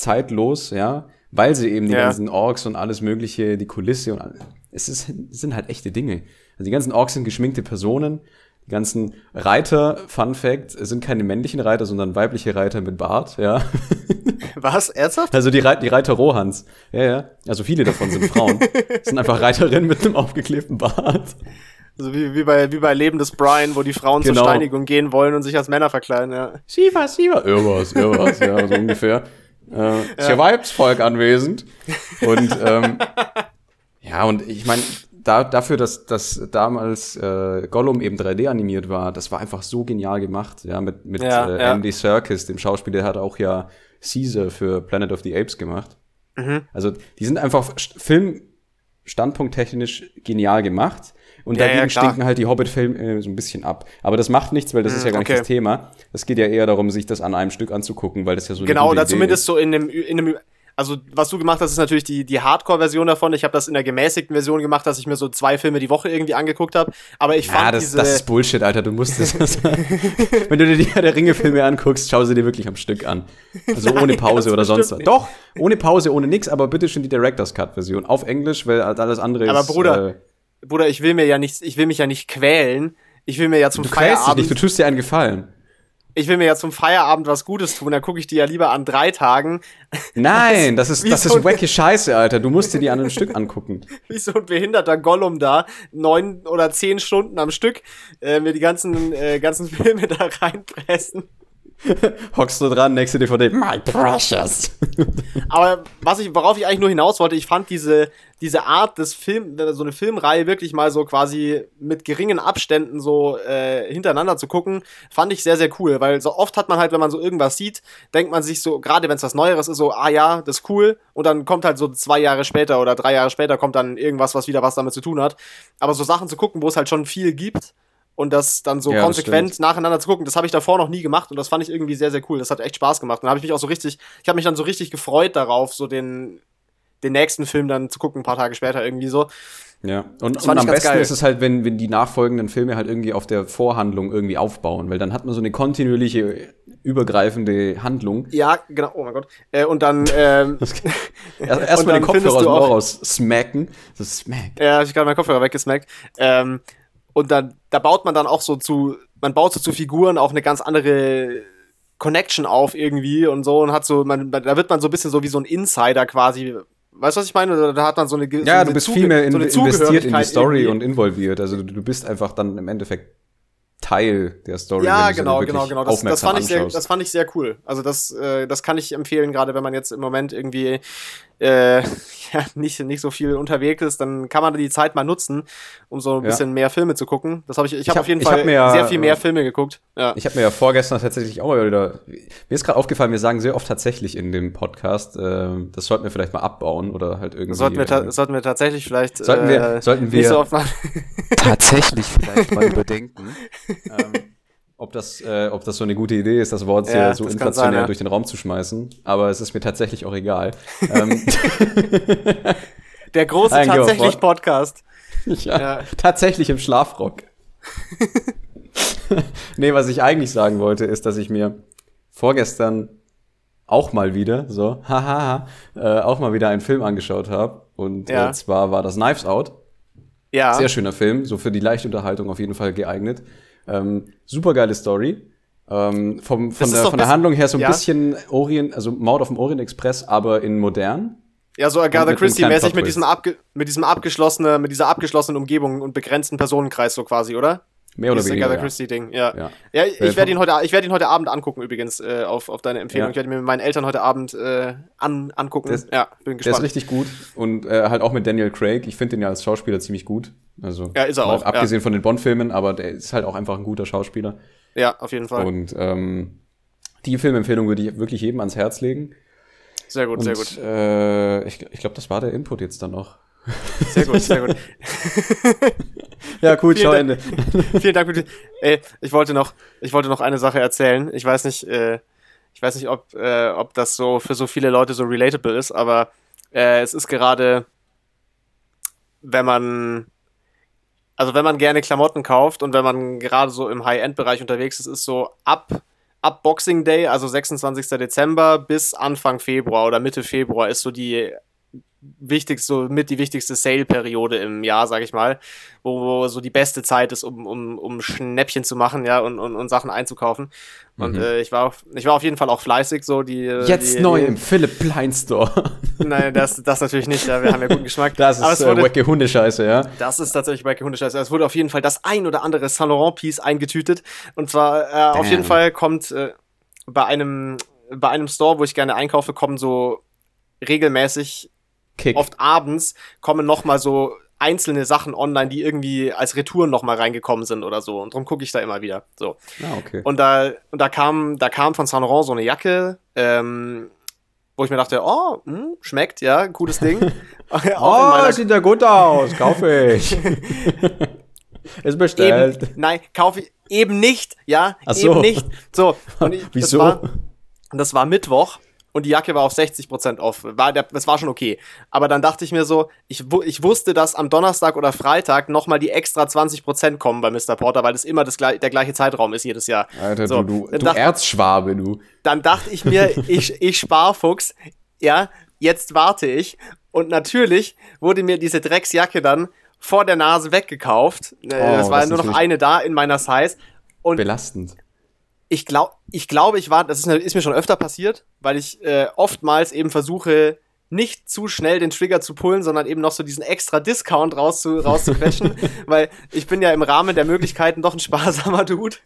zeitlos, ja, weil sie eben die ja. ganzen Orks und alles Mögliche, die Kulisse und alles, es, ist, es sind halt echte Dinge. Also die ganzen Orks sind geschminkte Personen, die ganzen Reiter, Fun Fact, sind keine männlichen Reiter, sondern weibliche Reiter mit Bart, ja. *laughs* Was? Ernsthaft? Also die, Reit die Reiter Rohans. Ja, ja. Also viele davon sind Frauen. *laughs* sind einfach Reiterinnen mit einem aufgeklebten Bart. Also wie, wie, bei, wie bei Leben des Brian, wo die Frauen genau. zur Steinigung gehen wollen und sich als Männer verkleiden, ja. Shiva, Shiva. Irgendwas, irgendwas, ja, so ungefähr. Äh, ist ja anwesend. Und ähm, *laughs* ja, und ich meine, da, dafür, dass, dass damals äh, Gollum eben 3D animiert war, das war einfach so genial gemacht, ja, mit, mit ja, äh, ja. Andy Serkis, dem Schauspieler, der hat auch ja Caesar für Planet of the Apes gemacht. Mhm. Also, die sind einfach filmstandpunkttechnisch genial gemacht. Und ja, dagegen ja, stinken halt die Hobbit-Filme äh, so ein bisschen ab. Aber das macht nichts, weil das ist ja gar okay. nicht das Thema. Es geht ja eher darum, sich das an einem Stück anzugucken, weil das ja so Genau, oder zumindest ist. so in einem, in einem also was du gemacht hast, ist natürlich die, die Hardcore-Version davon. Ich habe das in der gemäßigten Version gemacht, dass ich mir so zwei Filme die Woche irgendwie angeguckt habe. Aber ich ja, fand das, diese... das ist Bullshit, Alter. Du musst das... *laughs* Wenn du dir die der Ringe-Filme anguckst, schau sie dir wirklich am Stück an. Also ohne Pause oder sonst was. Doch, ohne Pause, ohne nix, aber bitte schon die Director's Cut-Version. Auf Englisch, weil alles andere aber ist... Aber Bruder, äh, Bruder, ich will mir ja nicht, ich will mich ja nicht quälen. Ich will mir ja zum du Feierabend. Dich nicht, du tust dir einen Gefallen. Ich will mir ja zum Feierabend was Gutes tun, da gucke ich die ja lieber an drei Tagen. *laughs* Nein, das ist, das so ist wacky Scheiße, Alter. Du musst dir die an einem Stück angucken. *laughs* Wie so ein behinderter Gollum da, neun oder zehn Stunden am Stück, äh, mir die ganzen, äh, ganzen *laughs* Filme da reinpressen. *laughs* Hockst du dran, nächste DVD, my precious. Aber was ich, worauf ich eigentlich nur hinaus wollte, ich fand diese, diese Art des Film, so eine Filmreihe wirklich mal so quasi mit geringen Abständen so äh, hintereinander zu gucken, fand ich sehr, sehr cool, weil so oft hat man halt, wenn man so irgendwas sieht, denkt man sich so, gerade wenn es was Neueres ist, so, ah ja, das ist cool, und dann kommt halt so zwei Jahre später oder drei Jahre später kommt dann irgendwas, was wieder was damit zu tun hat. Aber so Sachen zu gucken, wo es halt schon viel gibt, und das dann so ja, konsequent nacheinander zu gucken, das habe ich davor noch nie gemacht und das fand ich irgendwie sehr, sehr cool. Das hat echt Spaß gemacht. Und da habe ich mich auch so richtig, ich habe mich dann so richtig gefreut darauf, so den, den nächsten Film dann zu gucken, ein paar Tage später irgendwie so. Ja, und, und am besten geil. ist es halt, wenn, wenn die nachfolgenden Filme halt irgendwie auf der Vorhandlung irgendwie aufbauen, weil dann hat man so eine kontinuierliche, übergreifende Handlung. Ja, genau, oh mein Gott. Äh, und dann, ähm, *laughs* Erstmal *laughs* den Kopfhörer aus dem Ohr raus smacken. So smack. Ja, ich gerade meinen Kopfhörer weggesmackt. Ähm, und dann, da baut man dann auch so zu, man baut so zu Figuren auch eine ganz andere Connection auf irgendwie und so und hat so, man, da wird man so ein bisschen so wie so ein Insider quasi. Weißt du, was ich meine? Da hat man so eine. Ja, so du bist viel mehr in, so investiert in die Story irgendwie. und involviert. Also du, du bist einfach dann im Endeffekt Teil der Story. Ja, genau, genau, genau. Das, das, fand ich sehr, das fand ich sehr cool. Also das, äh, das kann ich empfehlen, gerade wenn man jetzt im Moment irgendwie äh, *laughs* ja, nicht, nicht so viel unterwegs ist, dann kann man die Zeit mal nutzen, um so ein bisschen ja. mehr Filme zu gucken. Das habe ich, ich, ich habe hab, auf jeden Fall ja, sehr viel mehr Filme geguckt. Ja. Ich habe mir ja vorgestern tatsächlich auch mal wieder, mir ist gerade aufgefallen, wir sagen sehr oft tatsächlich in dem Podcast, äh, das sollten wir vielleicht mal abbauen oder halt irgendwie. Sollten wir, äh, sollten wir tatsächlich vielleicht, sollten wir, äh, sollten wir so *laughs* tatsächlich vielleicht mal überdenken. *laughs* ähm, ob das, äh, ob das so eine gute Idee ist, das Wort ja, so inflationär sein, ja. durch den Raum zu schmeißen. Aber es ist mir tatsächlich auch egal. *laughs* Ähm, Der große Ein tatsächlich Podcast. *laughs* Ja, ja, tatsächlich im Schlafrock. *laughs* nee, was ich eigentlich sagen wollte, ist, dass ich mir vorgestern auch mal wieder, so, haha, äh, auch mal wieder einen Film angeschaut habe. Und ja. äh, zwar war das Knives Out. Ja. Sehr schöner Film, so für die Leichtunterhaltung auf jeden Fall geeignet. Ähm, super geile Story. Ähm, vom, von, der, von der Handlung her so ein ja. bisschen Orient, also Mord auf dem Orient Express, aber in modern. Ja, so Agatha Christie-mäßig mit, mit diesem, abge mit diesem abgeschlossene, mit dieser abgeschlossenen Umgebung und begrenzten Personenkreis so quasi, oder? Mehr oder Dieses weniger. Agatha Ja. Christie-Ding, ja. Ja. Ja, ich, Äh, ich werde ihn heute, ich werde ihn heute Abend angucken übrigens äh, auf, auf deine Empfehlung. Ja. Ich werde ihn mir mit meinen Eltern heute Abend äh, an, angucken. Das- ja, bin Der ist gespannt. richtig gut und äh, halt auch mit Daniel Craig. Ich finde den ja als Schauspieler ziemlich gut. Also Ja, ist er auch, Abgesehen von den Bond-Filmen, aber der ist halt auch einfach ein guter Schauspieler. Ja, auf jeden Fall. Und ähm, die Filmempfehlung würde ich wirklich jedem ans Herz legen. sehr gut, Und sehr gut. Äh, ich ich glaube, das war der Input jetzt dann noch. Sehr gut, sehr gut. *laughs* Ja, cool, Vielen Dank. *laughs* Vielen Dank für die. Ey, ich wollte noch, ich wollte noch eine Sache erzählen. Ich weiß nicht, äh, ich weiß nicht, ob, äh, ob das so für so viele Leute so relatable ist, aber äh, es ist gerade, wenn man, also wenn man gerne Klamotten kauft und wenn man gerade so im High-End-Bereich unterwegs ist, ist so ab, ab Boxing Day, also 26. Dezember bis Anfang Februar oder Mitte Februar ist so die wichtigste, so mit die wichtigste Sale-Periode im Jahr, sag ich mal, wo, wo so die beste Zeit ist, um, um, um Schnäppchen zu machen, ja, und, und, und Sachen einzukaufen. Und Mhm. äh, ich war auf, ich war auf jeden Fall auch fleißig, so die. Jetzt die, neu die, im Philipp Plein Store. *laughs* Nein, das, das natürlich nicht, ja, wir haben ja guten Geschmack. *laughs* Das Aber ist es äh, wurde, wacke Hundescheiße, ja. das ist tatsächlich bei Hundescheiße. Es wurde auf jeden Fall das ein oder andere Saint Laurent Piece eingetütet. Und zwar äh, auf jeden. Fall kommt äh, bei einem bei einem Store, wo ich gerne einkaufe, kommen so regelmäßig Kick. oft abends kommen noch mal so einzelne Sachen online, die irgendwie als Retouren noch mal reingekommen sind oder so. Und darum gucke ich da immer wieder. So. Ah, okay. Und da, und da kam, da kam von Saint Laurent so eine Jacke, ähm, wo ich mir dachte, oh, hm, schmeckt, ja, cooles Ding. *laughs* *laughs* Oh, sieht ja gut aus. Kaufe ich. *laughs* ist bestellt. Eben, nein, kaufe ich eben nicht, ja, so. eben nicht. So, und ich, Wieso? Das war, das war Mittwoch und die Jacke war auf 60% off. War der, das war schon okay. Aber dann dachte ich mir so, ich, ich wusste, dass am Donnerstag oder Freitag nochmal die extra 20% kommen bei Mr. Porter, weil das immer das, der gleiche Zeitraum ist jedes Jahr. Alter, So, du, du, dann du Erzschwabe, du. dann dachte ich mir, ich, ich Sparfuchs, ja, jetzt warte ich. Und natürlich wurde mir diese Drecksjacke dann vor der Nase weggekauft. Äh, Oh, es war das nur noch eine da in meiner Size. Und Belastend. Ich glaube, ich glaube, ich war, das ist, ist mir schon öfter passiert, weil ich äh, oftmals eben versuche, nicht zu schnell den Trigger zu pullen, sondern eben noch so diesen extra Discount rauszu, rauszuquetschen, *laughs* weil ich bin ja im Rahmen der Möglichkeiten doch ein sparsamer Dude.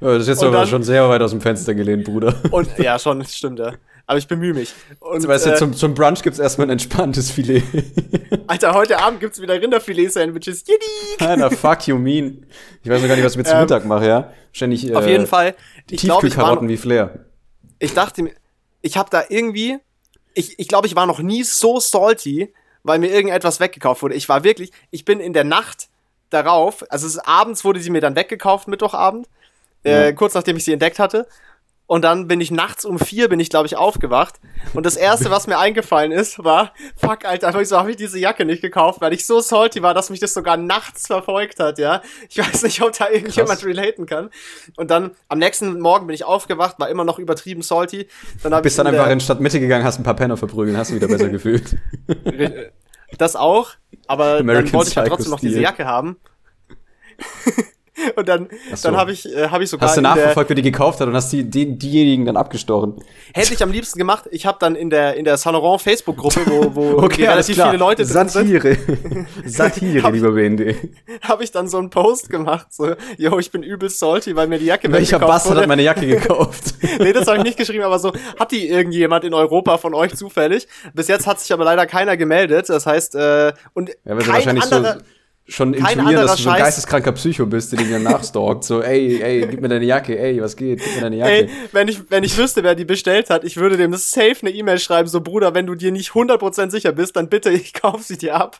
Das ist jetzt aber schon sehr weit aus dem Fenster gelehnt, Bruder. Und ja, schon, stimmt ja. Aber ich bemühe mich. Und, Weißt du, äh, zum, zum Brunch gibt's erstmal ein entspanntes Filet. *laughs* Alter, heute Abend gibt's wieder Rinderfilet-Sandwiches. Alter, fuck you mean. Ich weiß noch gar nicht, was ich zum Ähm, Mittag mache, ja? Ständig, Auf äh, jeden Fall. Ich glaube, ich, war, Tiefkühlkarotten wie Flair. ich dachte mir, ich habe da irgendwie, ich, ich glaube, ich war noch nie so salty, weil mir irgendetwas weggekauft wurde. Ich war wirklich, ich bin in der Nacht darauf, also es ist, abends wurde sie mir dann weggekauft, Mittwochabend, äh, Ja. kurz nachdem ich sie entdeckt hatte. Und dann bin ich nachts um vier, bin ich, glaube ich, aufgewacht. Und das erste, was mir eingefallen ist, war, fuck, Alter, wieso habe ich diese Jacke nicht gekauft? Weil ich so salty war, dass mich das sogar nachts verfolgt hat, ja. Ich weiß nicht, ob da irgendjemand Krass. relaten kann. Und dann am nächsten Morgen bin ich aufgewacht, war immer noch übertrieben salty. Dann hab Bist ich dann in einfach in Stadtmitte gegangen, hast ein paar Penner verprügeln, hast du wieder besser gefühlt. Das auch, aber dann American wollte ich halt Psycho trotzdem noch diese. Jacke haben. Und dann, so. dann habe ich, äh, hab ich sogar Hast du nachverfolgt, wer die gekauft hat und hast die, die, diejenigen dann abgestochen. hätte ich am liebsten gemacht, ich habe dann in der, in der Saint Laurent Facebook-Gruppe, wo, wo *laughs* Okay, relativ klar. viele Leute drin sind, Satire. *laughs* Satire, lieber BND. habe ich dann so einen Post gemacht, so, yo, ich bin übel salty, weil mir die Jacke Welcher Bastard wurde. hat meine Jacke gekauft? *laughs* nee, das habe ich nicht geschrieben, aber so, hat die irgendjemand in Europa von euch zufällig? Bis jetzt hat sich aber leider keiner gemeldet, das heißt, äh, und Ja, kein wahrscheinlich anderer, so schon anderer dass du so ein geisteskranker Psycho bist, der dir nachstalkt. So, ey, ey, gib mir deine Jacke, ey, was geht? Gib mir deine Jacke. Ey, wenn ich, wenn ich wüsste, wer die bestellt hat, ich würde dem safe eine E-Mail schreiben, so Bruder, wenn du dir nicht 100% sicher bist, dann bitte, *laughs* ich kauf sie dir ab.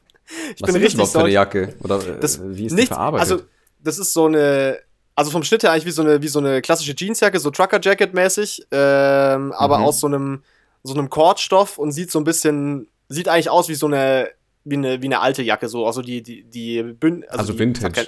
Ich was ist das überhaupt für eine Jacke? Oder äh, Das wie ist die nicht, verarbeitet? Also, das ist so eine, also vom Schnitt her eigentlich wie so eine, wie so eine klassische Jeansjacke, so Trucker-Jacket-mäßig, ähm, aber Mhm. aus so einem, so einem Kordstoff und sieht so ein bisschen, sieht eigentlich aus wie so eine, wie eine, wie eine alte Jacke, so, also die, die, die Bün Also die, Vintage.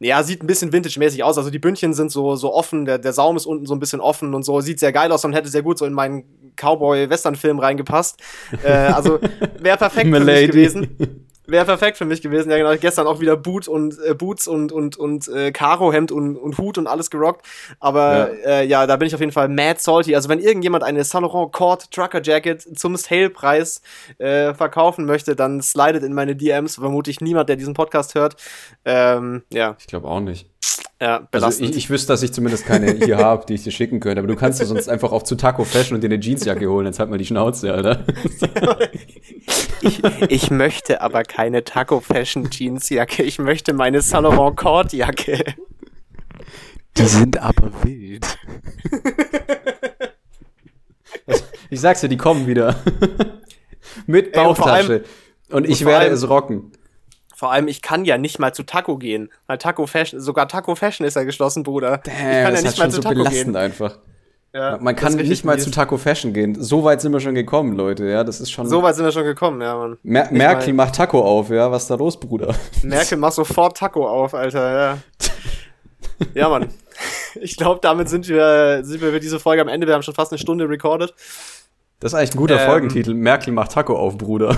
Ja, sieht ein bisschen vintage-mäßig aus. Also die Bündchen sind so, so offen, der, der Saum ist unten so ein bisschen offen und so. Sieht sehr geil aus und hätte sehr gut so in meinen Cowboy-Western-Film reingepasst. äh, also wäre perfekt für mich *laughs* gewesen. Wäre perfekt für mich gewesen. Ja, genau. Gestern auch wieder Boot und äh, Boots und und und äh, Karo-Hemd und, und Hut und alles gerockt. Aber ja. Äh, ja, da bin ich auf jeden Fall mad salty. Also wenn irgendjemand eine Saint Laurent Cord Trucker Jacket zum Sale-Preis äh, verkaufen möchte, dann slidet in meine DMs. Vermutlich niemand, der diesen Podcast hört. Ähm, ja. Ich glaube auch nicht. Ja, belastend. Also ich, ich wüsste, dass ich zumindest keine hier *laughs* habe, die ich dir schicken könnte. Aber du kannst du sonst einfach auch zu Taco Fashion und dir eine Jeansjacke holen. Jetzt halt mal die Schnauze, Alter. ich, ich möchte aber keine Taco Fashion Jeansjacke. Ich möchte meine Saint Laurent Cord Jacke. Die sind aber wild. ich sag's dir, die kommen wieder. Mit Bauchtasche. und, und, ich werde allem, es rocken. Vor allem, ich kann ja nicht mal zu Taco gehen. Weil Taco Fashion, sogar Taco Fashion ist ja geschlossen, Bruder. Damn, ich kann ja nicht mal zu so Taco belastend gehen. einfach. Ja, man kann nicht mal zu Taco Fashion gehen. So weit sind wir schon gekommen, Leute. Ja, das ist schon. So weit sind wir schon gekommen, ja, Mann. Mer Merkel macht Taco auf, ja. Was ist da los, Bruder? *laughs* Merkel macht sofort Taco auf, Alter, ja. ja, Mann. *laughs* Ich glaube, damit sind wir, sind wir für diese Folge am Ende. Wir haben schon fast eine Stunde recorded. Das ist eigentlich ein guter ähm, Folgentitel. Merkel macht Taco auf, Bruder. *laughs*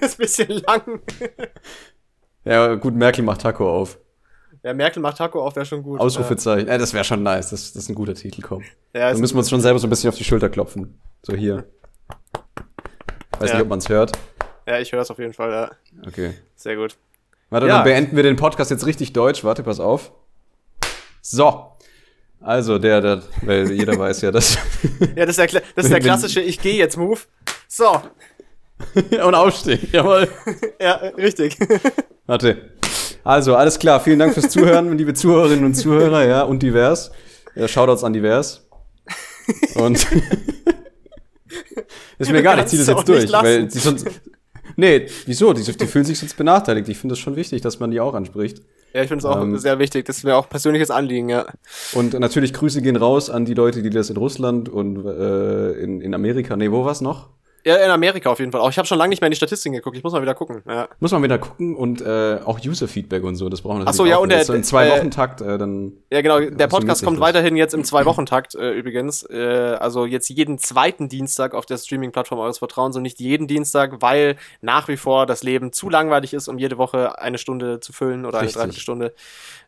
ist ein bisschen lang. ja, gut, Merkel macht Taco auf. Ja, Merkel macht Taco auf, wäre schon gut. Ausrufezeichen. Ja, das wäre schon nice. Das, das ist ein guter Titel, komm. Ja, Dann müssen wir uns schon selber so ein bisschen auf die Schulter klopfen. So hier. Weiß ja. nicht, ob man es hört. Ja, ich höre es auf jeden Fall, ja. Okay. Sehr gut. Warte, ja. dann beenden wir den Podcast jetzt richtig deutsch. Warte, pass auf. So. Also, der, der, weil jeder weiß ja, dass. *laughs* ja, das ist der, das ist der klassische Ich gehe jetzt Move. So. *laughs* Und aufstehen, jawohl. *laughs* ja, richtig. Warte. Also, alles klar. Vielen Dank fürs Zuhören, liebe Zuhörerinnen und Zuhörer, ja, und divers. Ja, Shoutouts an divers. Und. ist mir egal, ich ziehe das jetzt durch, weil die sonst. Nee, wieso? Die, die fühlen sich sonst benachteiligt. Ich finde es schon wichtig, dass man die auch anspricht. Ja, ich finde es auch ähm, sehr wichtig. Das wäre auch persönliches Anliegen, ja. Und natürlich Grüße gehen raus an die Leute, die das in Russland und äh, in, in Amerika, nee, wo war's noch? Ja, in Amerika auf jeden Fall. Auch ich habe schon lange nicht mehr in die Statistiken geguckt. Ich muss mal wieder gucken. Ja. Muss man wieder gucken und äh, auch User-Feedback und so. Das brauchen wir natürlich Ach so, ja, auch. und der, so in zwei äh, Wochen Takt äh, dann. Ja, genau. Der Podcast kommt weiterhin jetzt im zwei Wochen Takt äh, übrigens. Äh, also jetzt jeden zweiten Dienstag auf der Streaming-Plattform eures Vertrauens und nicht jeden Dienstag, weil nach wie vor das Leben zu langweilig ist, um jede Woche eine Stunde zu füllen oder Richtig. eine Dreiviertelstunde.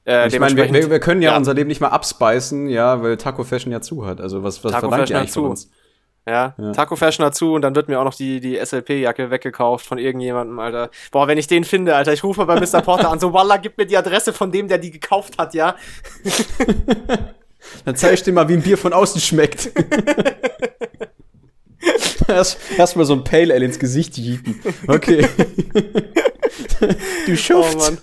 Äh, ich meine, wir, wir, können ja, ja, unser Leben nicht mal abspeisen, ja, weil Taco Fashion ja zu hat. Also was, was Taco verlangt ihr eigentlich von uns? Ja, ja. Taco Fashion dazu und dann wird mir auch noch die, die SLP-Jacke weggekauft von irgendjemandem, Alter. Boah, wenn ich den finde, Alter, ich rufe mal bei Mr. *laughs* Porter an, so, Wallah, gib mir die Adresse von dem, der die gekauft hat, ja? *laughs* dann zeig ich dir mal, wie ein Bier von außen schmeckt. *laughs* erst, erst mal so ein Pale Ale ins Gesicht jieten. Okay. du Schuft. Oh, Mann.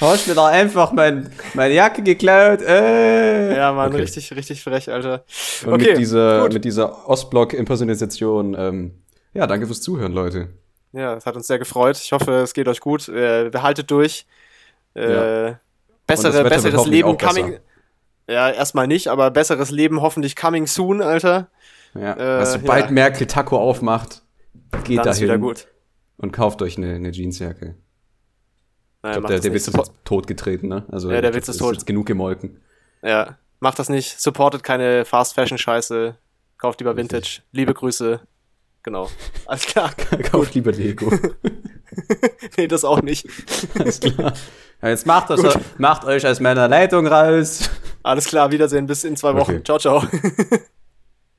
Hast mir da einfach mein, meine Jacke geklaut. Äh. Ja, Mann, okay. richtig, richtig frech, Alter. Und okay, mit dieser, mit dieser Ostblock-Impersonalisation, ähm, ja, danke fürs Zuhören, Leute. Ja, es hat uns sehr gefreut. Ich hoffe, es geht euch gut. Äh, behaltet durch. Äh, ja. Bessere, besseres Leben coming. Besser. Ja, erstmal nicht, aber besseres Leben hoffentlich coming soon, Alter. Ja, äh, also, sobald ja. Merkel Taco aufmacht, geht Dann dahin. Wieder gut. Und kauft euch eine, eine Jeansjacke. Naja, ich glaube, der, der Witz ist totgetreten, ne? Also ja, der Witz ist, tot. Jetzt genug gemolken. Ja, macht das nicht. Supportet keine Fast Fashion Scheiße. Kauft lieber Vintage. Richtig. Liebe Grüße. Genau. *laughs* Alles klar. Kauft lieber Lego. *laughs* nee, das auch nicht. Alles klar. Ja, jetzt macht, das, macht euch aus meiner Leitung raus. Alles klar, Wiedersehen. Bis in zwei Wochen. Okay. Ciao, ciao. *laughs*